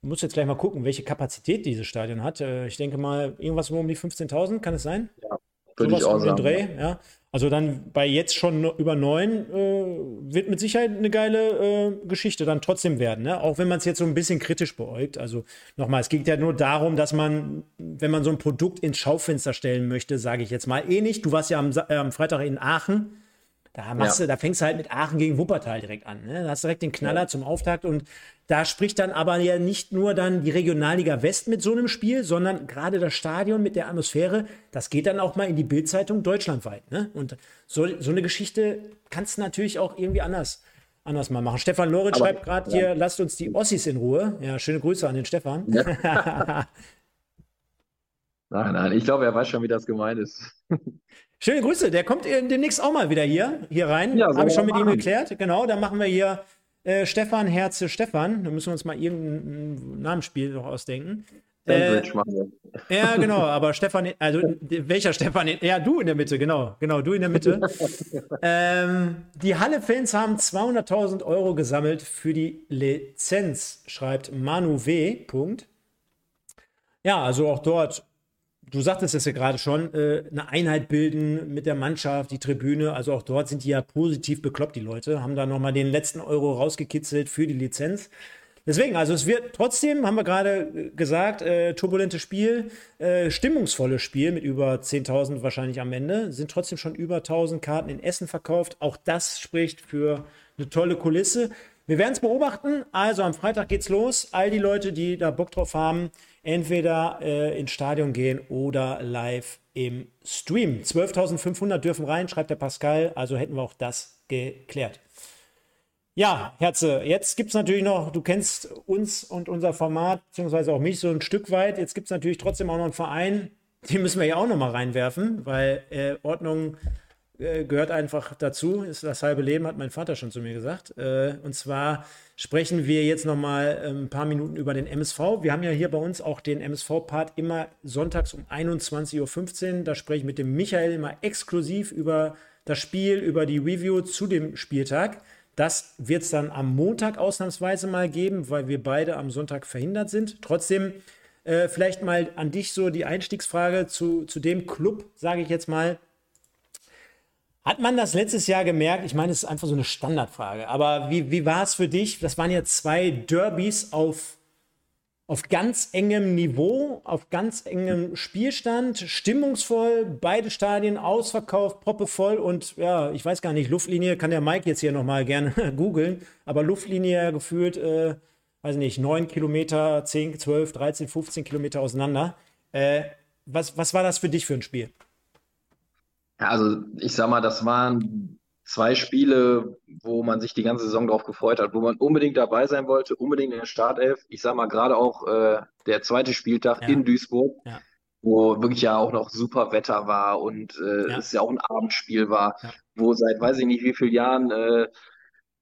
Ich muss jetzt gleich mal gucken, welche Kapazität dieses Stadion hat. Äh, ich denke mal, irgendwas um die 15.000, kann es sein? Ja, Würde ich auch sagen. Dreh, ja. Also dann bei jetzt schon über neun äh, wird mit Sicherheit eine geile äh, Geschichte dann trotzdem werden, ne? auch wenn man es jetzt so ein bisschen kritisch beäugt. Also nochmal, es geht ja nur darum, dass man, wenn man so ein Produkt ins Schaufenster stellen möchte, sage ich jetzt mal, eh nicht. Du warst ja am, äh, am Freitag in Aachen da, machst ja. du, da fängst du halt mit Aachen gegen Wuppertal direkt an. Ne? Da hast du direkt den Knaller ja. zum Auftakt und da spricht dann aber ja nicht nur dann die Regionalliga West mit so einem Spiel, sondern gerade das Stadion mit der Atmosphäre, das geht dann auch mal in die Bildzeitung deutschlandweit. Ne? Und so, so eine Geschichte kannst du natürlich auch irgendwie anders, anders mal machen. Stefan Lorenz schreibt gerade ja. hier, lasst uns die Ossis in Ruhe. Ja, schöne Grüße an den Stefan. nein, nein, ich glaube, er weiß schon, wie das gemeint ist. Schöne Grüße, der kommt demnächst auch mal wieder hier, hier rein. Ja, Habe ich schon mit machen. ihm geklärt. Genau, dann machen wir hier äh, Stefan Herze Stefan. Da müssen wir uns mal irgendein Namensspiel noch ausdenken. Sandwich äh, wir. Ja, genau, aber Stefan, also welcher Stefan? Ja, du in der Mitte, genau, genau, du in der Mitte. ähm, die Halle-Fans haben 200.000 Euro gesammelt für die Lizenz, schreibt Manu W. Punkt. Ja, also auch dort du sagtest es ja gerade schon, äh, eine Einheit bilden mit der Mannschaft, die Tribüne. Also auch dort sind die ja positiv bekloppt, die Leute. Haben da nochmal den letzten Euro rausgekitzelt für die Lizenz. Deswegen, also es wird trotzdem, haben wir gerade äh, gesagt, äh, turbulentes Spiel, äh, stimmungsvolles Spiel mit über 10.000 wahrscheinlich am Ende. Sind trotzdem schon über 1.000 Karten in Essen verkauft. Auch das spricht für eine tolle Kulisse. Wir werden es beobachten. Also am Freitag geht's los. All die Leute, die da Bock drauf haben, entweder äh, ins Stadion gehen oder live im Stream. 12.500 dürfen rein, schreibt der Pascal. Also hätten wir auch das geklärt. Ja, Herze, jetzt gibt es natürlich noch, du kennst uns und unser Format, beziehungsweise auch mich so ein Stück weit. Jetzt gibt es natürlich trotzdem auch noch einen Verein, den müssen wir ja auch noch mal reinwerfen, weil äh, Ordnung äh, gehört einfach dazu, ist das halbe Leben, hat mein Vater schon zu mir gesagt. Äh, und zwar sprechen wir jetzt noch mal ähm, ein paar Minuten über den MSV. Wir haben ja hier bei uns auch den MSV-Part immer sonntags um 21.15 Uhr. Da spreche ich mit dem Michael immer exklusiv über das Spiel, über die Review zu dem Spieltag. Das wird es dann am Montag ausnahmsweise mal geben, weil wir beide am Sonntag verhindert sind. Trotzdem äh, vielleicht mal an dich so die Einstiegsfrage zu, zu dem Club, sage ich jetzt mal, hat man das letztes Jahr gemerkt? Ich meine, es ist einfach so eine Standardfrage. Aber wie, wie war es für dich? Das waren ja zwei Derbys auf, auf ganz engem Niveau, auf ganz engem Spielstand, stimmungsvoll, beide Stadien ausverkauft, proppevoll und ja, ich weiß gar nicht, Luftlinie kann der Mike jetzt hier nochmal gerne googeln, aber Luftlinie gefühlt, äh, weiß nicht, 9 Kilometer, 10, 12, 13, 15 Kilometer auseinander. Äh, was, was war das für dich für ein Spiel? Ja, also ich sag mal, das waren zwei Spiele, wo man sich die ganze Saison drauf gefreut hat, wo man unbedingt dabei sein wollte, unbedingt in der Startelf. Ich sag mal, gerade auch äh, der zweite Spieltag Ja, in Duisburg, ja, wo wirklich ja auch noch super Wetter war und äh, ja, es ja auch ein Abendspiel war, wo seit weiß ich nicht wie vielen Jahren äh,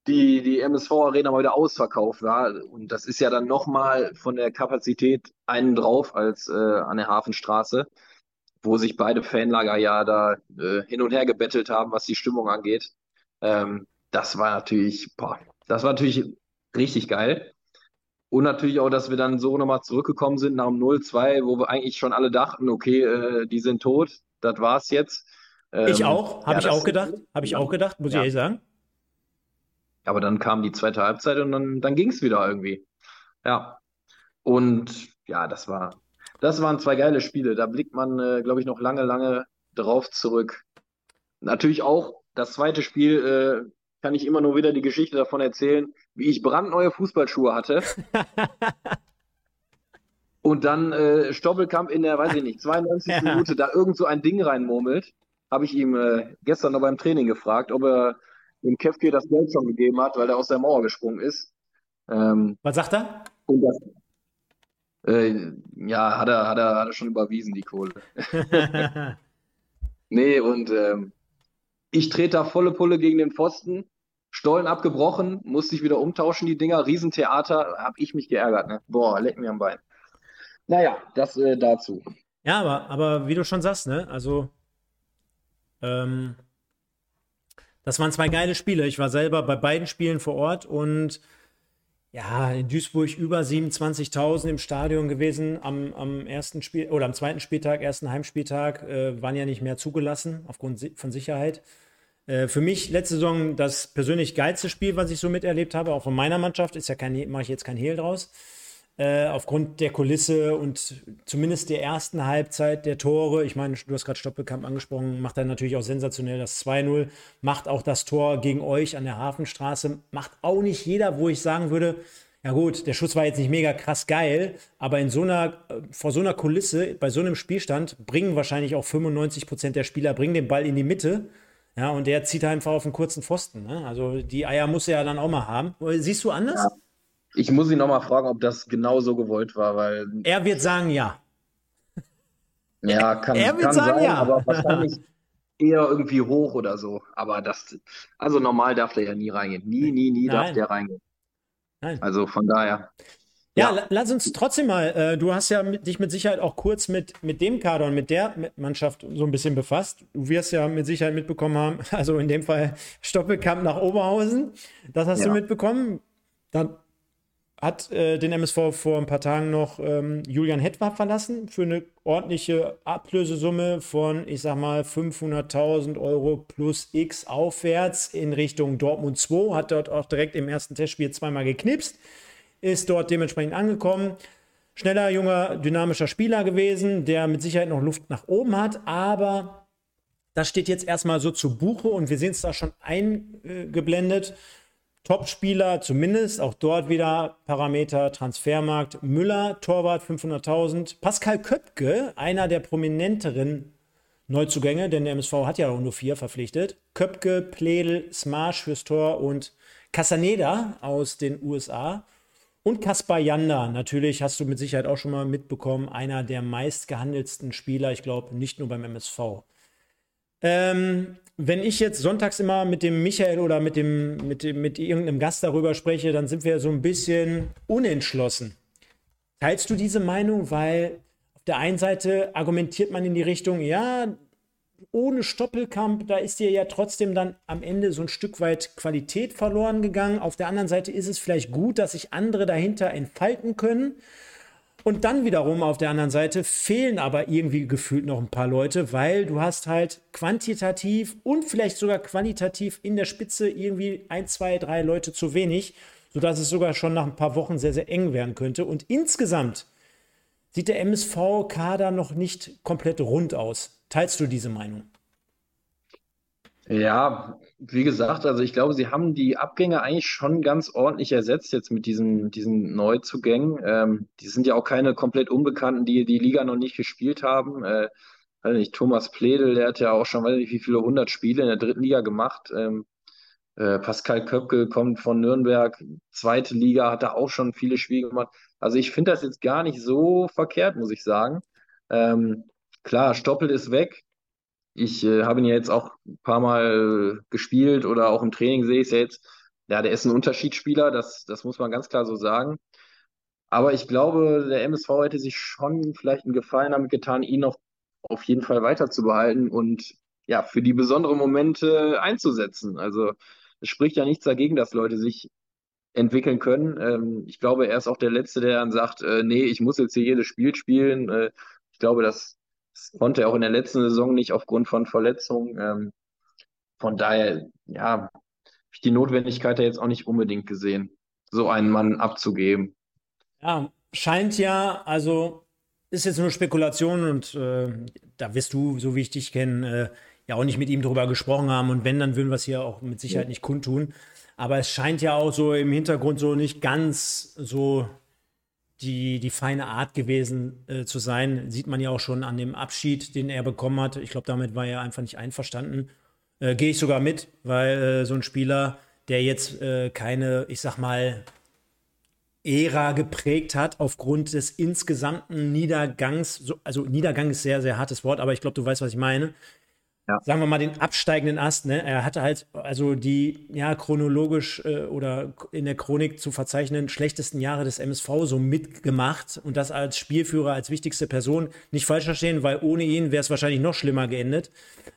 die, die MSV-Arena mal wieder ausverkauft war. Und das ist ja dann nochmal von der Kapazität einen drauf als äh, an der Hafenstraße wo sich beide Fanlager ja da äh, hin und her gebettelt haben, was die Stimmung angeht. Ähm, das war natürlich, boah, das war natürlich richtig geil. Und natürlich auch, dass wir dann so nochmal zurückgekommen sind nach dem 0-2, wo wir eigentlich schon alle dachten, okay, äh, die sind tot, das war's jetzt. Ähm, ich auch, habe ja, ich auch gedacht, habe ich auch gedacht, muss ja. ich ehrlich sagen. Aber dann kam die zweite Halbzeit und dann, dann ging es wieder irgendwie. Ja. Und ja, das war, das waren zwei geile Spiele. Da blickt man, äh, glaube ich, noch lange, lange drauf zurück. Natürlich auch das zweite Spiel, äh, kann ich immer nur wieder die Geschichte davon erzählen, wie ich brandneue Fußballschuhe hatte. Und dann äh, Stoppelkamp in der, weiß ich nicht, 92. Ja. Minute da irgend so ein Ding reinmurmelt. Habe ich ihm äh, gestern noch beim Training gefragt, ob er dem Kevke das Geld schon gegeben hat, weil er aus der Mauer gesprungen ist. Ähm, Was sagt er? Und das, äh, ja, hat er, hat, er, hat er schon überwiesen, die Kohle. nee, und ähm, ich trete da volle Pulle gegen den Pfosten. Stollen abgebrochen, musste ich wieder umtauschen, die Dinger. Riesentheater, habe ich mich geärgert. Ne? Boah, leck mir am Bein. Naja, das äh, dazu. Ja, aber, aber wie du schon sagst, ne? Also, ähm, das waren zwei geile Spiele. Ich war selber bei beiden Spielen vor Ort und ja, in Duisburg über 27.000 im Stadion gewesen am, am ersten Spiel oder am zweiten Spieltag, ersten Heimspieltag, äh, waren ja nicht mehr zugelassen aufgrund von Sicherheit. Äh, für mich letzte Saison das persönlich geilste Spiel, was ich so miterlebt habe, auch von meiner Mannschaft, ist ja kein, mache ich jetzt kein Hehl draus. Äh, aufgrund der Kulisse und zumindest der ersten Halbzeit der Tore. Ich meine, du hast gerade Stoppelkamp angesprochen, macht er natürlich auch sensationell das 2-0, macht auch das Tor gegen euch an der Hafenstraße, macht auch nicht jeder, wo ich sagen würde, ja gut, der Schuss war jetzt nicht mega krass geil, aber in so einer, äh, vor so einer Kulisse, bei so einem Spielstand, bringen wahrscheinlich auch 95 Prozent der Spieler, bringen den Ball in die Mitte. Ja, und der zieht einfach auf einen kurzen Pfosten. Ne? Also die Eier muss er ja dann auch mal haben. Siehst du anders? Ja. Ich muss ihn nochmal fragen, ob das genau so gewollt war, weil. Er wird sagen ja. Ja, kann, er wird kann sagen, sein, ja. aber wahrscheinlich eher irgendwie hoch oder so. Aber das, also normal darf der ja nie reingehen. Nie, nie, nie Nein. darf der reingehen. Nein. Also von daher. Ja, ja. lass uns trotzdem mal, äh, du hast ja mit, dich mit Sicherheit auch kurz mit, mit dem Kader und mit der Mannschaft so ein bisschen befasst. Du wirst ja mit Sicherheit mitbekommen haben, also in dem Fall Stoppelkamp nach Oberhausen. Das hast ja. du mitbekommen. Dann hat äh, den MSV vor ein paar Tagen noch ähm, Julian Hetwab verlassen für eine ordentliche Ablösesumme von, ich sag mal, 500.000 Euro plus X aufwärts in Richtung Dortmund 2. Hat dort auch direkt im ersten Testspiel zweimal geknipst, ist dort dementsprechend angekommen. Schneller, junger, dynamischer Spieler gewesen, der mit Sicherheit noch Luft nach oben hat, aber das steht jetzt erstmal so zu Buche und wir sehen es da schon eingeblendet. Top-Spieler, zumindest auch dort wieder Parameter Transfermarkt. Müller, Torwart 500.000. Pascal Köpke, einer der prominenteren Neuzugänge, denn der MSV hat ja auch nur vier verpflichtet. Köpke, Pledel, Smash fürs Tor und Casaneda aus den USA. Und Kaspar Janda, natürlich hast du mit Sicherheit auch schon mal mitbekommen, einer der meistgehandelsten Spieler, ich glaube, nicht nur beim MSV. Ähm, wenn ich jetzt sonntags immer mit dem Michael oder mit, dem, mit, dem, mit irgendeinem Gast darüber spreche, dann sind wir so ein bisschen unentschlossen. Teilst du diese Meinung? Weil auf der einen Seite argumentiert man in die Richtung, ja, ohne Stoppelkamp, da ist dir ja trotzdem dann am Ende so ein Stück weit Qualität verloren gegangen. Auf der anderen Seite ist es vielleicht gut, dass sich andere dahinter entfalten können. Und dann wiederum auf der anderen Seite fehlen aber irgendwie gefühlt noch ein paar Leute, weil du hast halt quantitativ und vielleicht sogar qualitativ in der Spitze irgendwie ein, zwei, drei Leute zu wenig, sodass es sogar schon nach ein paar Wochen sehr, sehr eng werden könnte. Und insgesamt sieht der MSV-Kader noch nicht komplett rund aus. Teilst du diese Meinung? Ja, wie gesagt, also ich glaube, sie haben die Abgänge eigentlich schon ganz ordentlich ersetzt jetzt mit diesen, diesen Neuzugängen. Ähm, die sind ja auch keine komplett Unbekannten, die die Liga noch nicht gespielt haben. Äh, weiß nicht, Thomas Pledel, der hat ja auch schon, weiß nicht, wie viele hundert Spiele in der dritten Liga gemacht. Ähm, äh, Pascal Köpke kommt von Nürnberg, zweite Liga, hat da auch schon viele Spiele gemacht. Also ich finde das jetzt gar nicht so verkehrt, muss ich sagen. Ähm, klar, Stoppel ist weg, ich äh, habe ihn ja jetzt auch ein paar Mal gespielt oder auch im Training sehe ich es ja jetzt. Ja, der ist ein Unterschiedsspieler, das, das muss man ganz klar so sagen. Aber ich glaube, der MSV hätte sich schon vielleicht einen Gefallen damit getan, ihn noch auf jeden Fall weiter zu behalten und ja, für die besonderen Momente einzusetzen. Also es spricht ja nichts dagegen, dass Leute sich entwickeln können. Ähm, ich glaube, er ist auch der Letzte, der dann sagt, äh, nee, ich muss jetzt hier jedes Spiel spielen. Äh, ich glaube, das konnte er auch in der letzten Saison nicht aufgrund von Verletzungen. Ähm, von daher, ja, habe ich die Notwendigkeit da jetzt auch nicht unbedingt gesehen, so einen Mann abzugeben. Ja, scheint ja, also ist jetzt nur Spekulation und äh, da wirst du, so wie ich dich kenne, äh, ja auch nicht mit ihm darüber gesprochen haben und wenn, dann würden wir es hier auch mit Sicherheit nicht kundtun. Aber es scheint ja auch so im Hintergrund so nicht ganz so die, die feine Art gewesen äh, zu sein. Sieht man ja auch schon an dem Abschied, den er bekommen hat. Ich glaube, damit war er einfach nicht einverstanden. Äh, Gehe ich sogar mit, weil äh, so ein Spieler, der jetzt äh, keine, ich sag mal, Ära geprägt hat aufgrund des insgesamten Niedergangs, so, also Niedergang ist sehr, sehr hartes Wort, aber ich glaube, du weißt, was ich meine ja. sagen wir mal, den absteigenden Ast. Ne? Er hatte halt also die ja chronologisch äh, oder in der Chronik zu verzeichnenden schlechtesten Jahre des MSV so mitgemacht und das als Spielführer, als wichtigste Person nicht falsch verstehen, weil ohne ihn wäre es wahrscheinlich noch schlimmer geendet.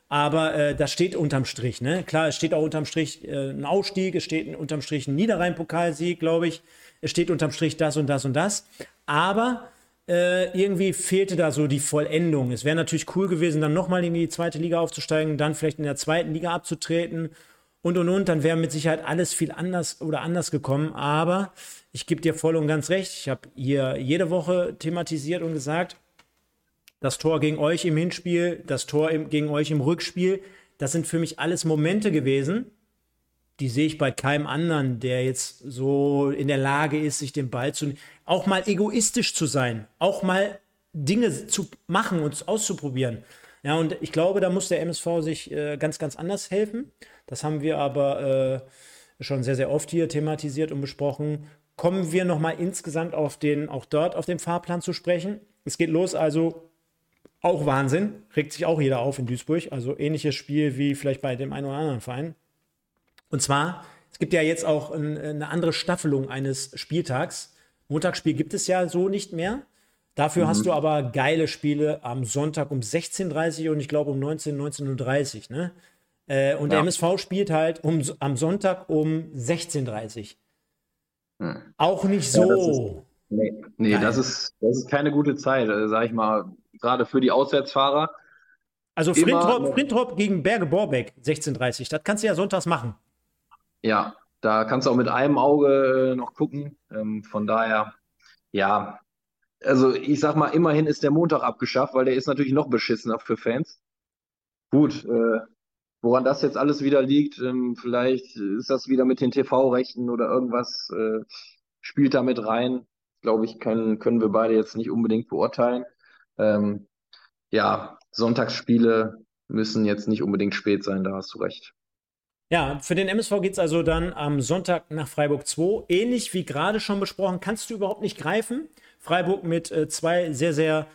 Aber äh, das steht unterm Strich. Ne? Klar, es steht auch unterm Strich äh, ein Ausstieg, es steht unterm Strich ein Niederrhein-Pokalsieg, glaube ich. es steht unterm Strich das und das und das. Aber äh, irgendwie fehlte da so die Vollendung. Es wäre natürlich cool gewesen, dann nochmal in die zweite Liga aufzusteigen, dann vielleicht in der zweiten Liga abzutreten und und und. Dann wäre mit Sicherheit alles viel anders oder anders gekommen. Aber ich gebe dir voll und ganz recht. Ich habe hier jede Woche thematisiert und gesagt, das Tor gegen euch im Hinspiel, das Tor im, gegen euch im Rückspiel, das sind für mich alles Momente gewesen, die sehe ich bei keinem anderen, der jetzt so in der Lage ist, sich den Ball zu, auch mal egoistisch zu sein, auch mal Dinge zu machen und auszuprobieren. Ja, und ich glaube, da muss der MSV sich äh, ganz, ganz anders helfen. Das haben wir aber äh, schon sehr, sehr oft hier thematisiert und besprochen. Kommen wir nochmal insgesamt auf den, auch dort auf den Fahrplan zu sprechen. Es geht los also auch Wahnsinn, regt sich auch jeder auf in Duisburg. Also ähnliches Spiel wie vielleicht bei dem einen oder anderen Verein. Und zwar, es gibt ja jetzt auch ein, eine andere Staffelung eines Spieltags. Montagsspiel gibt es ja so nicht mehr. Dafür mhm. hast du aber geile Spiele am Sonntag um 16.30 Uhr und ich glaube um 19, 19.30 Uhr. Ne? Äh, und ja. der MSV spielt halt um, am Sonntag um 16.30 Uhr. Hm. Auch nicht so. Ja, Nee, nee das, ist, das ist keine gute Zeit, äh, sag ich mal, gerade für die Auswärtsfahrer. Also Frintrop, Frintrop gegen Berge Borbeck 16:30, das kannst du ja sonntags machen. Ja, da kannst du auch mit einem Auge äh, noch gucken. Ähm, von daher, ja, also ich sag mal, immerhin ist der Montag abgeschafft, weil der ist natürlich noch beschissener für Fans. Gut, äh, woran das jetzt alles wieder liegt, ähm, vielleicht ist das wieder mit den TV-Rechten oder irgendwas, äh, spielt da mit rein glaube ich, können, können wir beide jetzt nicht unbedingt beurteilen. Ähm, ja, Sonntagsspiele müssen jetzt nicht unbedingt spät sein, da hast du recht. Ja, für den MSV geht es also dann am Sonntag nach Freiburg 2. Ähnlich wie gerade schon besprochen, kannst du überhaupt nicht greifen. Freiburg mit äh, zwei sehr, sehr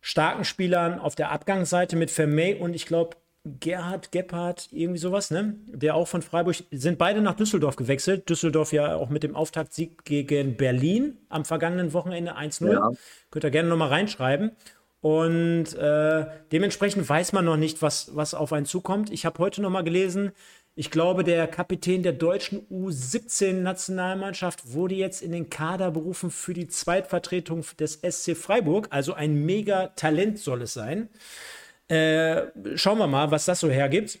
starken Spielern auf der Abgangsseite mit Vermey und ich glaube Gerhard Gebhardt, irgendwie sowas, ne? Der auch von Freiburg, sind beide nach Düsseldorf gewechselt. Düsseldorf ja auch mit dem Auftaktsieg gegen Berlin am vergangenen Wochenende 1-0. Ja. Könnt ihr gerne nochmal reinschreiben. Und äh, dementsprechend weiß man noch nicht, was, was auf einen zukommt. Ich habe heute nochmal gelesen, ich glaube, der Kapitän der deutschen U17-Nationalmannschaft wurde jetzt in den Kader berufen für die Zweitvertretung des SC Freiburg. Also ein mega Talent soll es sein. Äh, schauen wir mal, was das so hergibt.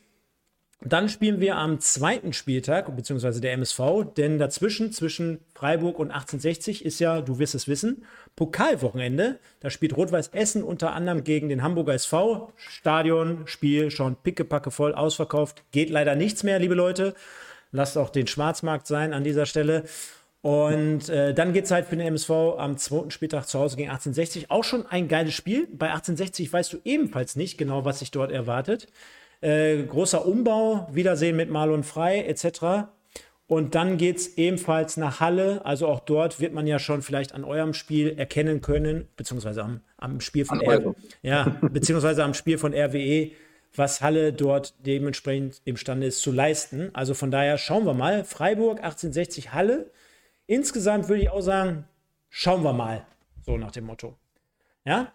Dann spielen wir am zweiten Spieltag, beziehungsweise der MSV, denn dazwischen, zwischen Freiburg und 1860 ist ja, du wirst es wissen, Pokalwochenende. Da spielt Rot-Weiß Essen unter anderem gegen den Hamburger SV. Stadion, Spiel schon pickepacke voll ausverkauft. Geht leider nichts mehr, liebe Leute. Lasst auch den Schwarzmarkt sein an dieser Stelle. Und äh, dann geht es halt für den MSV am zweiten Spieltag zu Hause gegen 1860. Auch schon ein geiles Spiel. Bei 1860 weißt du ebenfalls nicht genau, was sich dort erwartet. Äh, großer Umbau, Wiedersehen mit Marlon Frei etc. Und dann geht es ebenfalls nach Halle. Also auch dort wird man ja schon vielleicht an eurem Spiel erkennen können, beziehungsweise am, am Spiel von RWE, ja, beziehungsweise am Spiel von RWE, was Halle dort dementsprechend imstande ist zu leisten. Also von daher schauen wir mal. Freiburg 1860 Halle Insgesamt würde ich auch sagen, schauen wir mal. So nach dem Motto. Ja?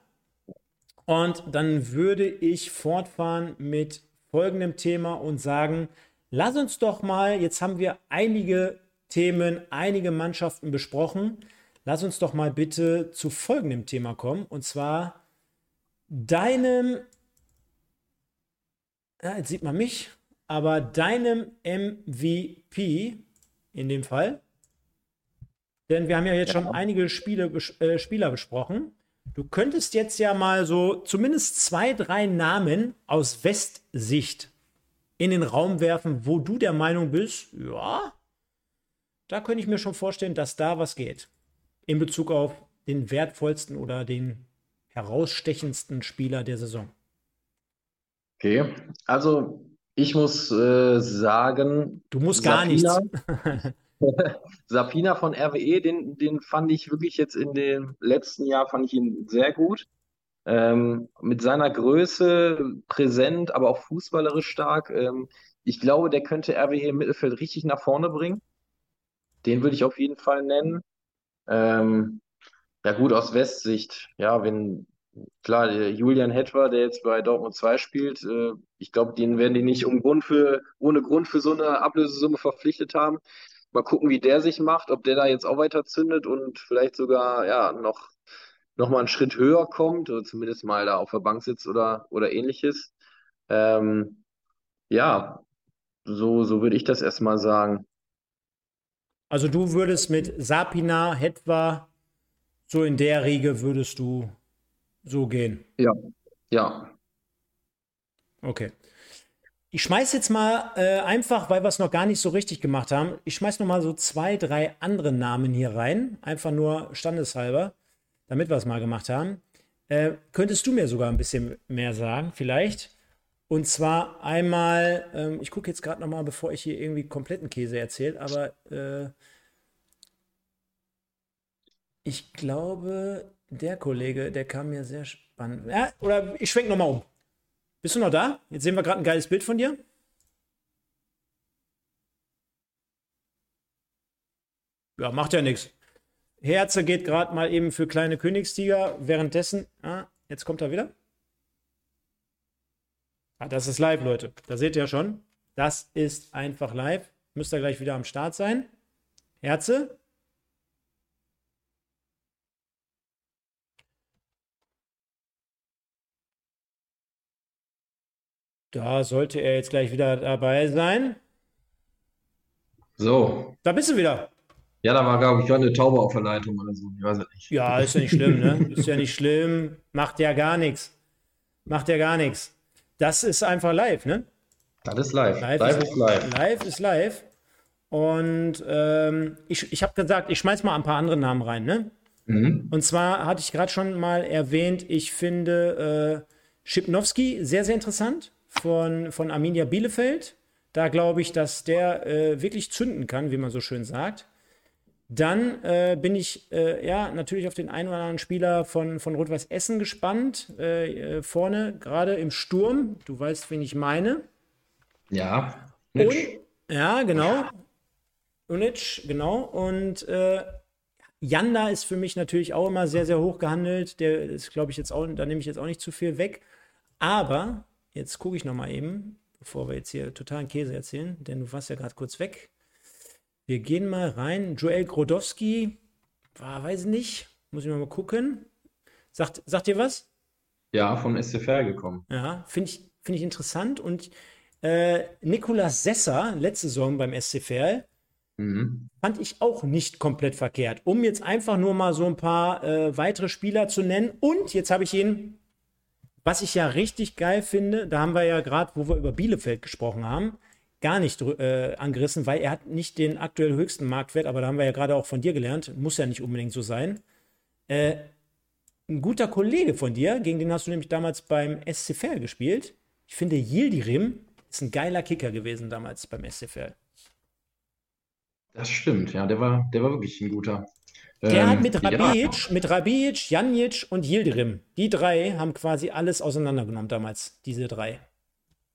Und dann würde ich fortfahren mit folgendem Thema und sagen, lass uns doch mal, jetzt haben wir einige Themen, einige Mannschaften besprochen. Lass uns doch mal bitte zu folgendem Thema kommen. Und zwar deinem, ja, jetzt sieht man mich, aber deinem MVP in dem Fall. Denn wir haben ja jetzt schon einige Spiele, äh, Spieler besprochen. Du könntest jetzt ja mal so zumindest zwei, drei Namen aus Westsicht in den Raum werfen, wo du der Meinung bist, ja, da könnte ich mir schon vorstellen, dass da was geht. In Bezug auf den wertvollsten oder den herausstechendsten Spieler der Saison. Okay, also ich muss äh, sagen. Du musst gar Safina, nichts. Sapina von RWE, den, den fand ich wirklich jetzt in dem letzten Jahr, fand ich ihn sehr gut. Ähm, mit seiner Größe präsent, aber auch fußballerisch stark. Ähm, ich glaube, der könnte RWE im Mittelfeld richtig nach vorne bringen. Den würde ich auf jeden Fall nennen. Ähm, ja gut, aus Westsicht, ja, wenn, klar, Julian Hetwer, der jetzt bei Dortmund 2 spielt, äh, ich glaube, den werden die nicht um Grund für, ohne Grund für so eine Ablösesumme verpflichtet haben. Mal gucken, wie der sich macht, ob der da jetzt auch weiter zündet und vielleicht sogar ja noch, noch mal einen Schritt höher kommt oder zumindest mal da auf der Bank sitzt oder, oder ähnliches. Ähm, ja, so, so würde ich das erstmal sagen. Also du würdest mit Sapina, Hetwa, so in der Riege würdest du so gehen. Ja, ja. Okay. Ich schmeiß jetzt mal äh, einfach, weil wir es noch gar nicht so richtig gemacht haben, ich schmeiß noch mal so zwei, drei andere Namen hier rein, einfach nur standeshalber, damit wir es mal gemacht haben. Äh, könntest du mir sogar ein bisschen mehr sagen, vielleicht? Und zwar einmal, ähm, ich gucke jetzt gerade noch mal, bevor ich hier irgendwie kompletten Käse erzähle, aber äh, ich glaube, der Kollege, der kam mir sehr spannend. Ja, oder ich schwenke noch mal um. Bist du noch da? Jetzt sehen wir gerade ein geiles Bild von dir. Ja, macht ja nichts. Herze geht gerade mal eben für kleine Königstiger. Währenddessen, ah, jetzt kommt er wieder. Ah, das ist live, Leute. Da seht ihr ja schon. Das ist einfach live. Müsst ihr gleich wieder am Start sein. Herze. Da sollte er jetzt gleich wieder dabei sein. So. Da bist du wieder. Ja, da war, glaube ich, eine Taube auf der Leitung oder so. Ich weiß es nicht. Ja, ist ja nicht schlimm, ne? Ist ja nicht schlimm. Macht ja gar nichts. Macht ja gar nichts. Das ist einfach live, ne? Das ist live. Live, live ist, ist, live. Live ist live. Und ähm, ich, ich habe gesagt, ich schmeiß mal ein paar andere Namen rein, ne? Mhm. Und zwar hatte ich gerade schon mal erwähnt, ich finde äh, Schipnowski sehr, sehr interessant von, von Arminia Bielefeld. Da glaube ich, dass der äh, wirklich zünden kann, wie man so schön sagt. Dann äh, bin ich äh, ja natürlich auf den einen oder anderen Spieler von, von Rot-Weiß Essen gespannt. Äh, äh, vorne, gerade im Sturm. Du weißt, wen ich meine. Ja. Und, ja, genau. Unic, genau. Und äh, Janda ist für mich natürlich auch immer sehr, sehr hoch gehandelt. Der ist, glaube ich, jetzt auch, da nehme ich jetzt auch nicht zu viel weg. Aber Jetzt gucke ich noch mal eben, bevor wir jetzt hier totalen Käse erzählen, denn du warst ja gerade kurz weg. Wir gehen mal rein. Joel Grodowski, war, weiß nicht, muss ich mal gucken. Sagt, sagt ihr was? Ja, vom SCFR gekommen. Ja, finde ich, find ich interessant. Und äh, Nikolas Sesser, letzte Saison beim SCFR, mhm. fand ich auch nicht komplett verkehrt. Um jetzt einfach nur mal so ein paar äh, weitere Spieler zu nennen. Und jetzt habe ich ihn was ich ja richtig geil finde, da haben wir ja gerade, wo wir über Bielefeld gesprochen haben, gar nicht äh, angerissen, weil er hat nicht den aktuell höchsten Marktwert, aber da haben wir ja gerade auch von dir gelernt, muss ja nicht unbedingt so sein. Äh, ein guter Kollege von dir, gegen den hast du nämlich damals beim SCFL gespielt. Ich finde, Yildirim ist ein geiler Kicker gewesen damals beim SCFL. Das stimmt, ja, der war, der war wirklich ein guter. Der ähm, hat mit Rabic, ja. mit Rabic, Janic und Yildirim, die drei haben quasi alles auseinandergenommen damals, diese drei.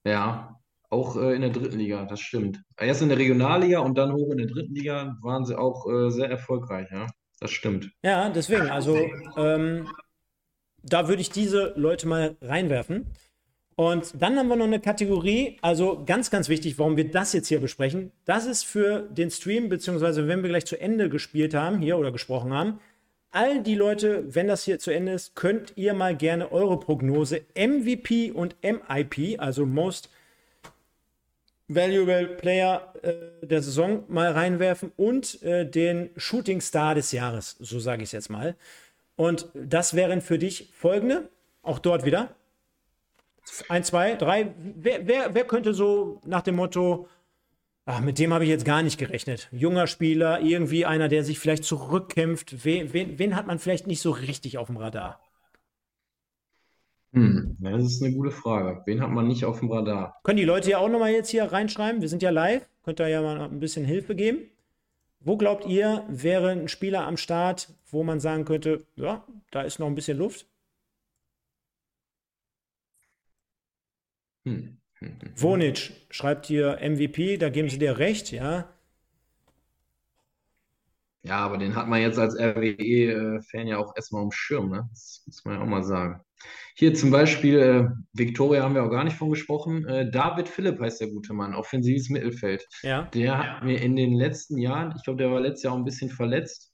Ja, auch äh, in der dritten Liga, das stimmt. Erst in der Regionalliga und dann hoch in der dritten Liga waren sie auch äh, sehr erfolgreich, ja. Das stimmt. Ja, deswegen, also ähm, da würde ich diese Leute mal reinwerfen. Und dann haben wir noch eine Kategorie, also ganz, ganz wichtig, warum wir das jetzt hier besprechen. Das ist für den Stream, beziehungsweise wenn wir gleich zu Ende gespielt haben, hier oder gesprochen haben. All die Leute, wenn das hier zu Ende ist, könnt ihr mal gerne eure Prognose MVP und MIP, also Most Valuable Player äh, der Saison, mal reinwerfen und äh, den Shooting Star des Jahres, so sage ich es jetzt mal. Und das wären für dich folgende, auch dort wieder. Ein, zwei, drei. Wer, wer, wer könnte so nach dem Motto, ach, mit dem habe ich jetzt gar nicht gerechnet. Junger Spieler, irgendwie einer, der sich vielleicht zurückkämpft. Wen, wen, wen hat man vielleicht nicht so richtig auf dem Radar? Hm, ja, das ist eine gute Frage. Wen hat man nicht auf dem Radar? Können die Leute ja auch nochmal jetzt hier reinschreiben? Wir sind ja live. Könnt ihr ja mal ein bisschen Hilfe geben. Wo glaubt ihr, wäre ein Spieler am Start, wo man sagen könnte, ja, da ist noch ein bisschen Luft? Hm. Wonic schreibt hier MVP, da geben sie dir recht, ja. Ja, aber den hat man jetzt als RWE-Fan ja auch erstmal am Schirm, ne? Das muss man ja auch mal sagen. Hier zum Beispiel, äh, Viktoria haben wir auch gar nicht von gesprochen. Äh, David Philipp heißt der gute Mann, offensives Mittelfeld. Ja. Der hat mir in den letzten Jahren, ich glaube, der war letztes Jahr auch ein bisschen verletzt,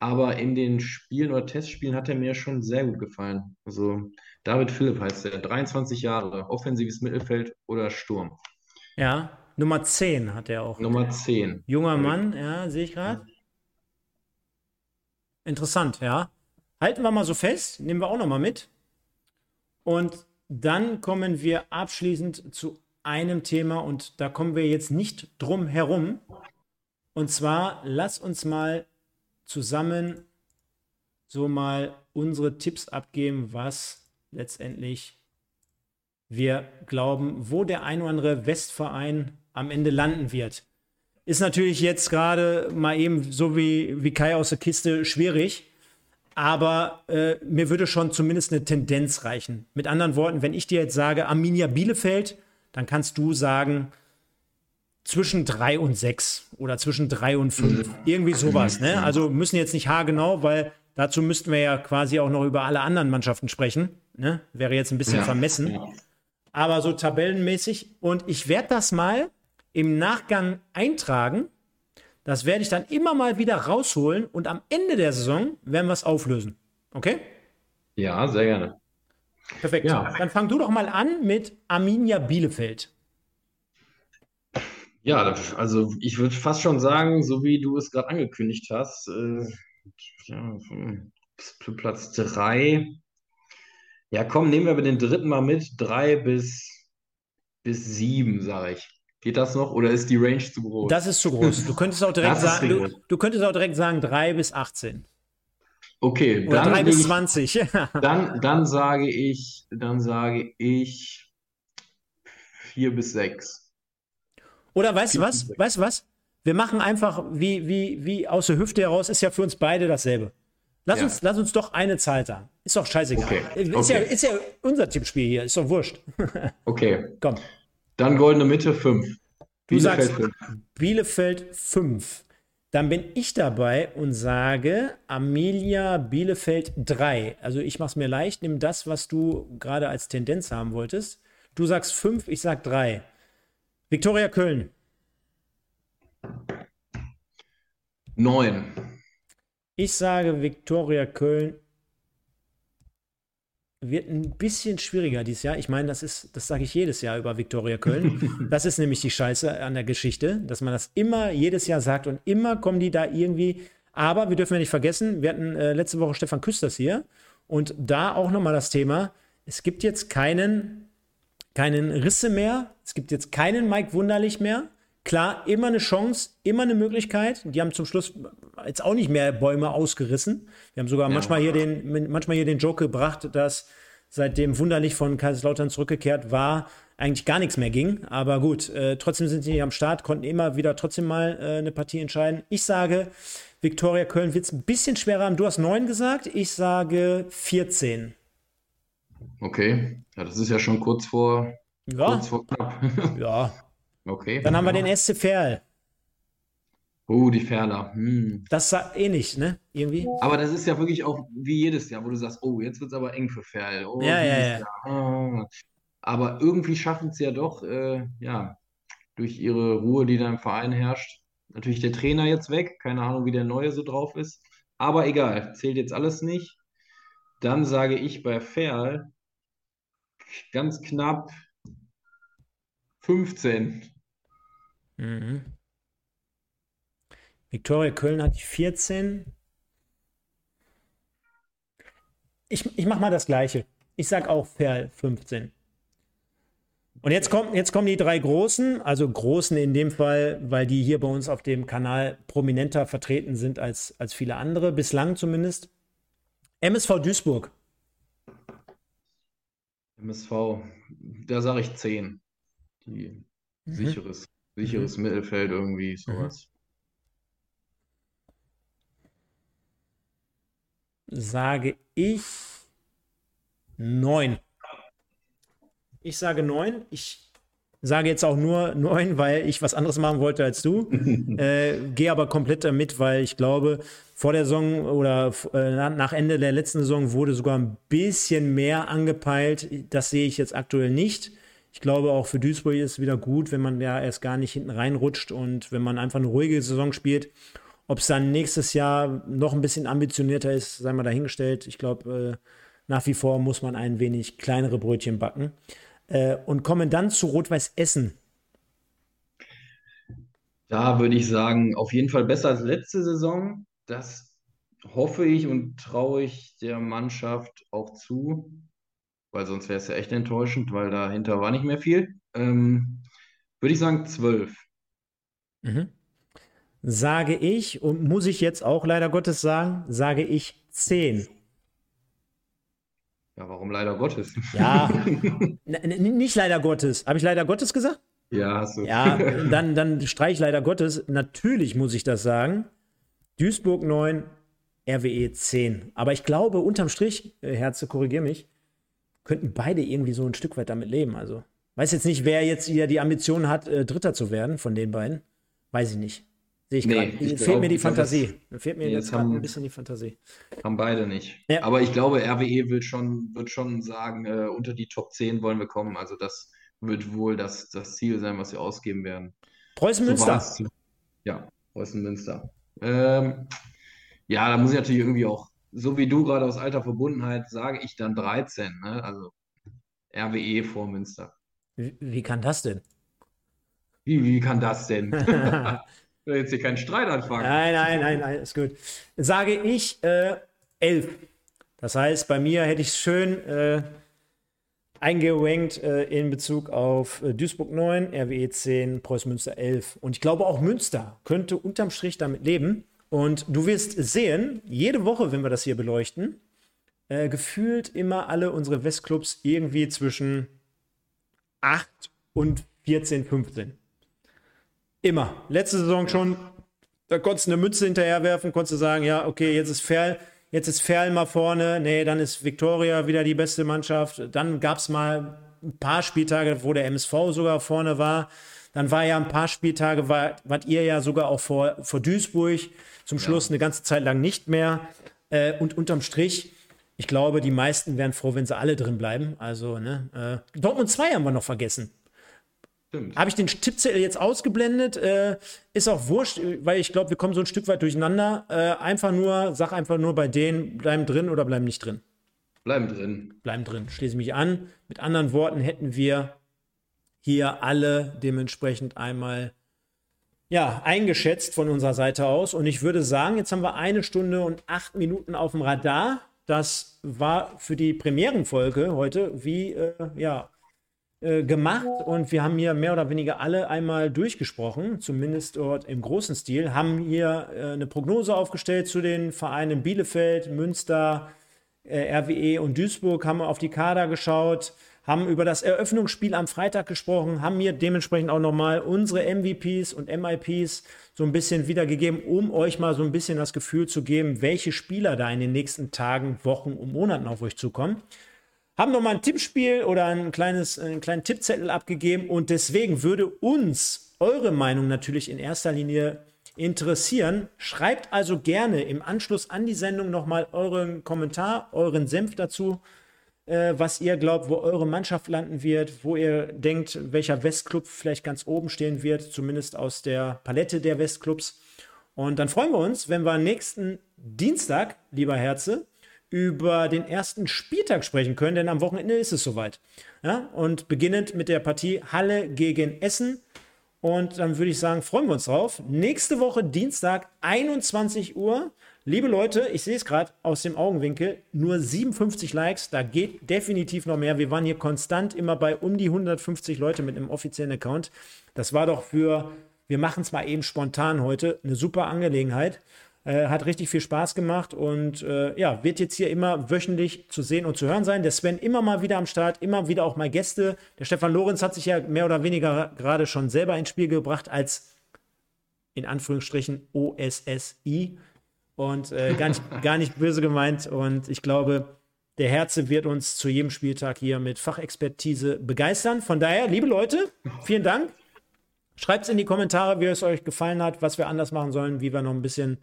aber in den Spielen oder Testspielen hat er mir schon sehr gut gefallen. Also David Philipp heißt er, 23 Jahre, offensives Mittelfeld oder Sturm. Ja, Nummer 10 hat er auch. Nummer 10. Junger Mann, ja, sehe ich gerade. Interessant, ja. Halten wir mal so fest, nehmen wir auch noch mal mit. Und dann kommen wir abschließend zu einem Thema und da kommen wir jetzt nicht drum herum. Und zwar, lass uns mal zusammen so mal unsere Tipps abgeben, was letztendlich wir glauben, wo der ein oder andere Westverein am Ende landen wird. Ist natürlich jetzt gerade mal eben so wie, wie Kai aus der Kiste schwierig. Aber äh, mir würde schon zumindest eine Tendenz reichen. Mit anderen Worten, wenn ich dir jetzt sage Arminia Bielefeld, dann kannst du sagen zwischen drei und sechs oder zwischen drei und fünf. Irgendwie sowas. Ne? Also müssen jetzt nicht haargenau, weil dazu müssten wir ja quasi auch noch über alle anderen Mannschaften sprechen. Ne? Wäre jetzt ein bisschen ja. vermessen. Aber so tabellenmäßig. Und ich werde das mal im Nachgang eintragen. Das werde ich dann immer mal wieder rausholen und am Ende der Saison werden wir es auflösen. Okay? Ja, sehr gerne. Perfekt. Ja. Dann fang du doch mal an mit Arminia Bielefeld. Ja, also ich würde fast schon sagen, so wie du es gerade angekündigt hast, äh, ja, Platz 3. Ja, komm, nehmen wir aber den dritten mal mit. 3 bis, bis 7, sage ich. Geht das noch oder ist die Range zu groß? Das ist zu groß. Du könntest auch direkt, sagen, du, du, könntest auch direkt sagen 3 bis 18. Okay, oder dann 3 bis 20. Ich, dann, dann sage ich, dann sage ich 4 bis 6. Oder weißt du was? Weißt du was? Wir machen einfach wie, wie, wie aus der Hüfte heraus, ist ja für uns beide dasselbe. Lass, ja. uns, lass uns doch eine Zahl sagen. Ist doch scheißegal. Okay. Ist, okay. Ja, ist ja unser Tippspiel hier, ist doch wurscht. okay. Komm. Dann goldene Mitte 5. Du sagst 5. Bielefeld 5. Dann bin ich dabei und sage Amelia Bielefeld 3. Also ich mache es mir leicht, nimm das, was du gerade als Tendenz haben wolltest. Du sagst 5, ich sag 3. Viktoria Köln. 9. Ich sage Viktoria Köln wird ein bisschen schwieriger dieses Jahr. Ich meine, das ist, das sage ich jedes Jahr über Viktoria Köln. das ist nämlich die Scheiße an der Geschichte, dass man das immer jedes Jahr sagt und immer kommen die da irgendwie. Aber wir dürfen ja nicht vergessen, wir hatten äh, letzte Woche Stefan Küsters hier und da auch nochmal das Thema, es gibt jetzt keinen, keinen Risse mehr, es gibt jetzt keinen Mike Wunderlich mehr. Klar, immer eine Chance, immer eine Möglichkeit. Die haben zum Schluss jetzt auch nicht mehr Bäume ausgerissen. Wir haben sogar ja. manchmal, hier den, manchmal hier den Joke gebracht, dass seitdem wunderlich von Kaiserslautern zurückgekehrt war, eigentlich gar nichts mehr ging. Aber gut, äh, trotzdem sind sie nicht am Start, konnten immer wieder trotzdem mal äh, eine Partie entscheiden. Ich sage, Viktoria Köln wird es ein bisschen schwerer haben. Du hast neun gesagt, ich sage 14. Okay, ja, das ist ja schon kurz vor, ja. kurz vor knapp. ja, Okay. Dann haben wir den SC Verl. Oh, die Ferler. Hm. Das ist ähnlich, ne? Irgendwie. Aber das ist ja wirklich auch wie jedes Jahr, wo du sagst, oh, jetzt wird es aber eng für Ferl. Oh, ja, ja, ja. Oh. Aber irgendwie schaffen es ja doch, äh, ja, durch ihre Ruhe, die da im Verein herrscht. Natürlich der Trainer jetzt weg, keine Ahnung, wie der Neue so drauf ist. Aber egal, zählt jetzt alles nicht. Dann sage ich bei Ferl ganz knapp 15. Mhm. Viktoria Köln hat 14. Ich, ich mache mal das Gleiche. Ich sage auch Perl 15. Und jetzt, kommt, jetzt kommen die drei Großen, also Großen in dem Fall, weil die hier bei uns auf dem Kanal prominenter vertreten sind als, als viele andere, bislang zumindest. MSV Duisburg. MSV, da sage ich 10. Die mhm. sicheres Sicheres mhm. Mittelfeld irgendwie, mhm. sowas. Sage ich neun. Ich sage neun. Ich sage jetzt auch nur neun, weil ich was anderes machen wollte als du. äh, Gehe aber komplett damit, weil ich glaube, vor der Saison oder äh, nach Ende der letzten Saison wurde sogar ein bisschen mehr angepeilt. Das sehe ich jetzt aktuell nicht. Ich glaube, auch für Duisburg ist es wieder gut, wenn man ja erst gar nicht hinten reinrutscht und wenn man einfach eine ruhige Saison spielt. Ob es dann nächstes Jahr noch ein bisschen ambitionierter ist, sei mal dahingestellt. Ich glaube, äh, nach wie vor muss man ein wenig kleinere Brötchen backen. Äh, und kommen dann zu Rot-Weiß Essen. Da würde ich sagen, auf jeden Fall besser als letzte Saison. Das hoffe ich und traue ich der Mannschaft auch zu, weil sonst wäre es ja echt enttäuschend, weil dahinter war nicht mehr viel. Ähm, würde ich sagen, zwölf. Mhm. Sage ich, und muss ich jetzt auch leider Gottes sagen, sage ich zehn. Ja, warum leider Gottes? Ja, nicht leider Gottes. Habe ich leider Gottes gesagt? Ja, hast du. Ja, dann, dann streich leider Gottes. Natürlich muss ich das sagen. Duisburg 9, RWE 10. Aber ich glaube, unterm Strich, äh, Herze, korrigier mich, könnten beide irgendwie so ein Stück weit damit leben. Also, weiß jetzt nicht, wer jetzt hier die Ambition hat, äh, Dritter zu werden von den beiden. Weiß ich nicht. Sehe ich nee, gerade. Fehlt mir die Fantasie. Das, fehlt mir jetzt haben, ein bisschen die Fantasie. Haben beide nicht. Ja. Aber ich glaube, RWE will schon, wird schon sagen, äh, unter die Top 10 wollen wir kommen. Also das wird wohl das, das Ziel sein, was wir ausgeben werden. Preußen Münster. So ja, Preußen Münster. Ähm, ja, da muss ich natürlich irgendwie auch, so wie du gerade aus alter Verbundenheit, sage ich dann 13. Ne? Also RWE vor Münster. Wie, wie kann das denn? Wie, wie kann das denn? will jetzt hier keinen Streit anfangen. Nein, nein, nein, nein, ist gut. Sage ich äh, elf. Das heißt, bei mir hätte ich es schön äh, eingerankt äh, in Bezug auf äh, Duisburg 9, RWE 10, Preußen Münster 11. Und ich glaube, auch Münster könnte unterm Strich damit leben. Und du wirst sehen, jede Woche, wenn wir das hier beleuchten, äh, gefühlt immer alle unsere Westclubs irgendwie zwischen 8 und 14, 15. Immer. Letzte Saison schon, da konntest du eine Mütze hinterherwerfen, konntest du sagen, ja, okay, jetzt ist Ferl, jetzt ist Ferl mal vorne, nee, dann ist Viktoria wieder die beste Mannschaft. Dann gab es mal ein paar Spieltage, wo der MSV sogar vorne war. Dann war ja ein paar Spieltage, war, wart ihr ja sogar auch vor, vor Duisburg, zum Schluss ja. eine ganze Zeit lang nicht mehr. Äh, und unterm Strich, ich glaube, die meisten wären froh, wenn sie alle drin bleiben. Also, ne, äh, Dortmund 2 haben wir noch vergessen. Habe ich den Tippzettel jetzt ausgeblendet? Äh, ist auch wurscht, weil ich glaube, wir kommen so ein Stück weit durcheinander. Äh, einfach nur, sag einfach nur bei denen, bleiben drin oder bleiben nicht drin. Bleiben drin. Bleiben drin, schließe mich an. Mit anderen Worten hätten wir hier alle dementsprechend einmal ja, eingeschätzt von unserer Seite aus. Und ich würde sagen, jetzt haben wir eine Stunde und acht Minuten auf dem Radar. Das war für die Premierenfolge heute wie äh, ja, äh, gemacht und wir haben hier mehr oder weniger alle einmal durchgesprochen, zumindest dort im großen Stil, haben hier äh, eine Prognose aufgestellt zu den Vereinen Bielefeld, Münster, äh, RWE und Duisburg, haben auf die Kader geschaut, haben über das Eröffnungsspiel am Freitag gesprochen, haben mir dementsprechend auch nochmal unsere MVPs und MIPs so ein bisschen wiedergegeben, um euch mal so ein bisschen das Gefühl zu geben, welche Spieler da in den nächsten Tagen, Wochen und Monaten auf euch zukommen haben nochmal ein Tippspiel oder ein kleines, einen kleinen Tippzettel abgegeben und deswegen würde uns eure Meinung natürlich in erster Linie interessieren. Schreibt also gerne im Anschluss an die Sendung nochmal euren Kommentar, euren Senf dazu, äh, was ihr glaubt, wo eure Mannschaft landen wird, wo ihr denkt, welcher Westclub vielleicht ganz oben stehen wird, zumindest aus der Palette der Westclubs. Und dann freuen wir uns, wenn wir nächsten Dienstag, lieber Herze, über den ersten Spieltag sprechen können, denn am Wochenende ist es soweit. Ja, und beginnend mit der Partie Halle gegen Essen. Und dann würde ich sagen, freuen wir uns drauf. Nächste Woche Dienstag, 21 Uhr. Liebe Leute, ich sehe es gerade aus dem Augenwinkel, nur 57 Likes, da geht definitiv noch mehr. Wir waren hier konstant immer bei um die 150 Leute mit einem offiziellen Account. Das war doch für, wir machen es mal eben spontan heute, eine super Angelegenheit. Äh, hat richtig viel Spaß gemacht und äh, ja, wird jetzt hier immer wöchentlich zu sehen und zu hören sein. Der Sven immer mal wieder am Start, immer wieder auch mal Gäste. Der Stefan Lorenz hat sich ja mehr oder weniger gerade schon selber ins Spiel gebracht als in Anführungsstrichen OSSI und äh, gar, nicht, gar nicht böse gemeint. Und ich glaube, Der Herze wird uns zu jedem Spieltag hier mit Fachexpertise begeistern. Von daher, liebe Leute, vielen Dank. Schreibt es in die Kommentare, wie es euch gefallen hat, was wir anders machen sollen, wie wir noch ein bisschen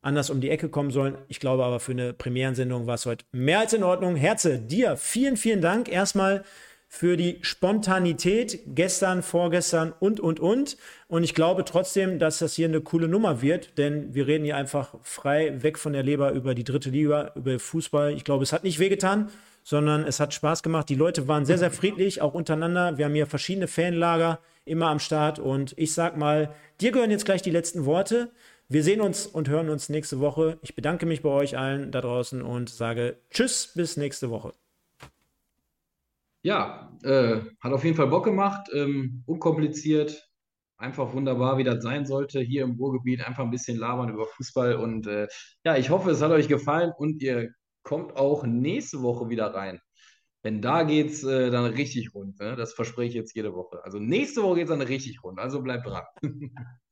anders um die Ecke kommen sollen. Ich glaube aber, für eine Premierensendung war es heute mehr als in Ordnung. Herze, dir vielen, vielen Dank erstmal für die Spontanität gestern, vorgestern und, und, und. Und ich glaube trotzdem, dass das hier eine coole Nummer wird, denn wir reden hier einfach frei weg von der Leber über die dritte Liga, über Fußball. Ich glaube, es hat nicht wehgetan, sondern es hat Spaß gemacht. Die Leute waren sehr, sehr friedlich, auch untereinander. Wir haben hier verschiedene Fanlager immer am Start. Und ich sag mal, dir gehören jetzt gleich die letzten Worte. Wir sehen uns und hören uns nächste Woche. Ich bedanke mich bei euch allen da draußen und sage Tschüss, bis nächste Woche. Ja, äh, hat auf jeden Fall Bock gemacht, ähm, unkompliziert, einfach wunderbar, wie das sein sollte, hier im Ruhrgebiet einfach ein bisschen labern über Fußball und äh, ja, ich hoffe, es hat euch gefallen und ihr kommt auch nächste Woche wieder rein. Denn da geht es äh, dann richtig rund. Ne? Das verspreche ich jetzt jede Woche. Also nächste Woche geht es dann richtig rund. Also bleibt dran.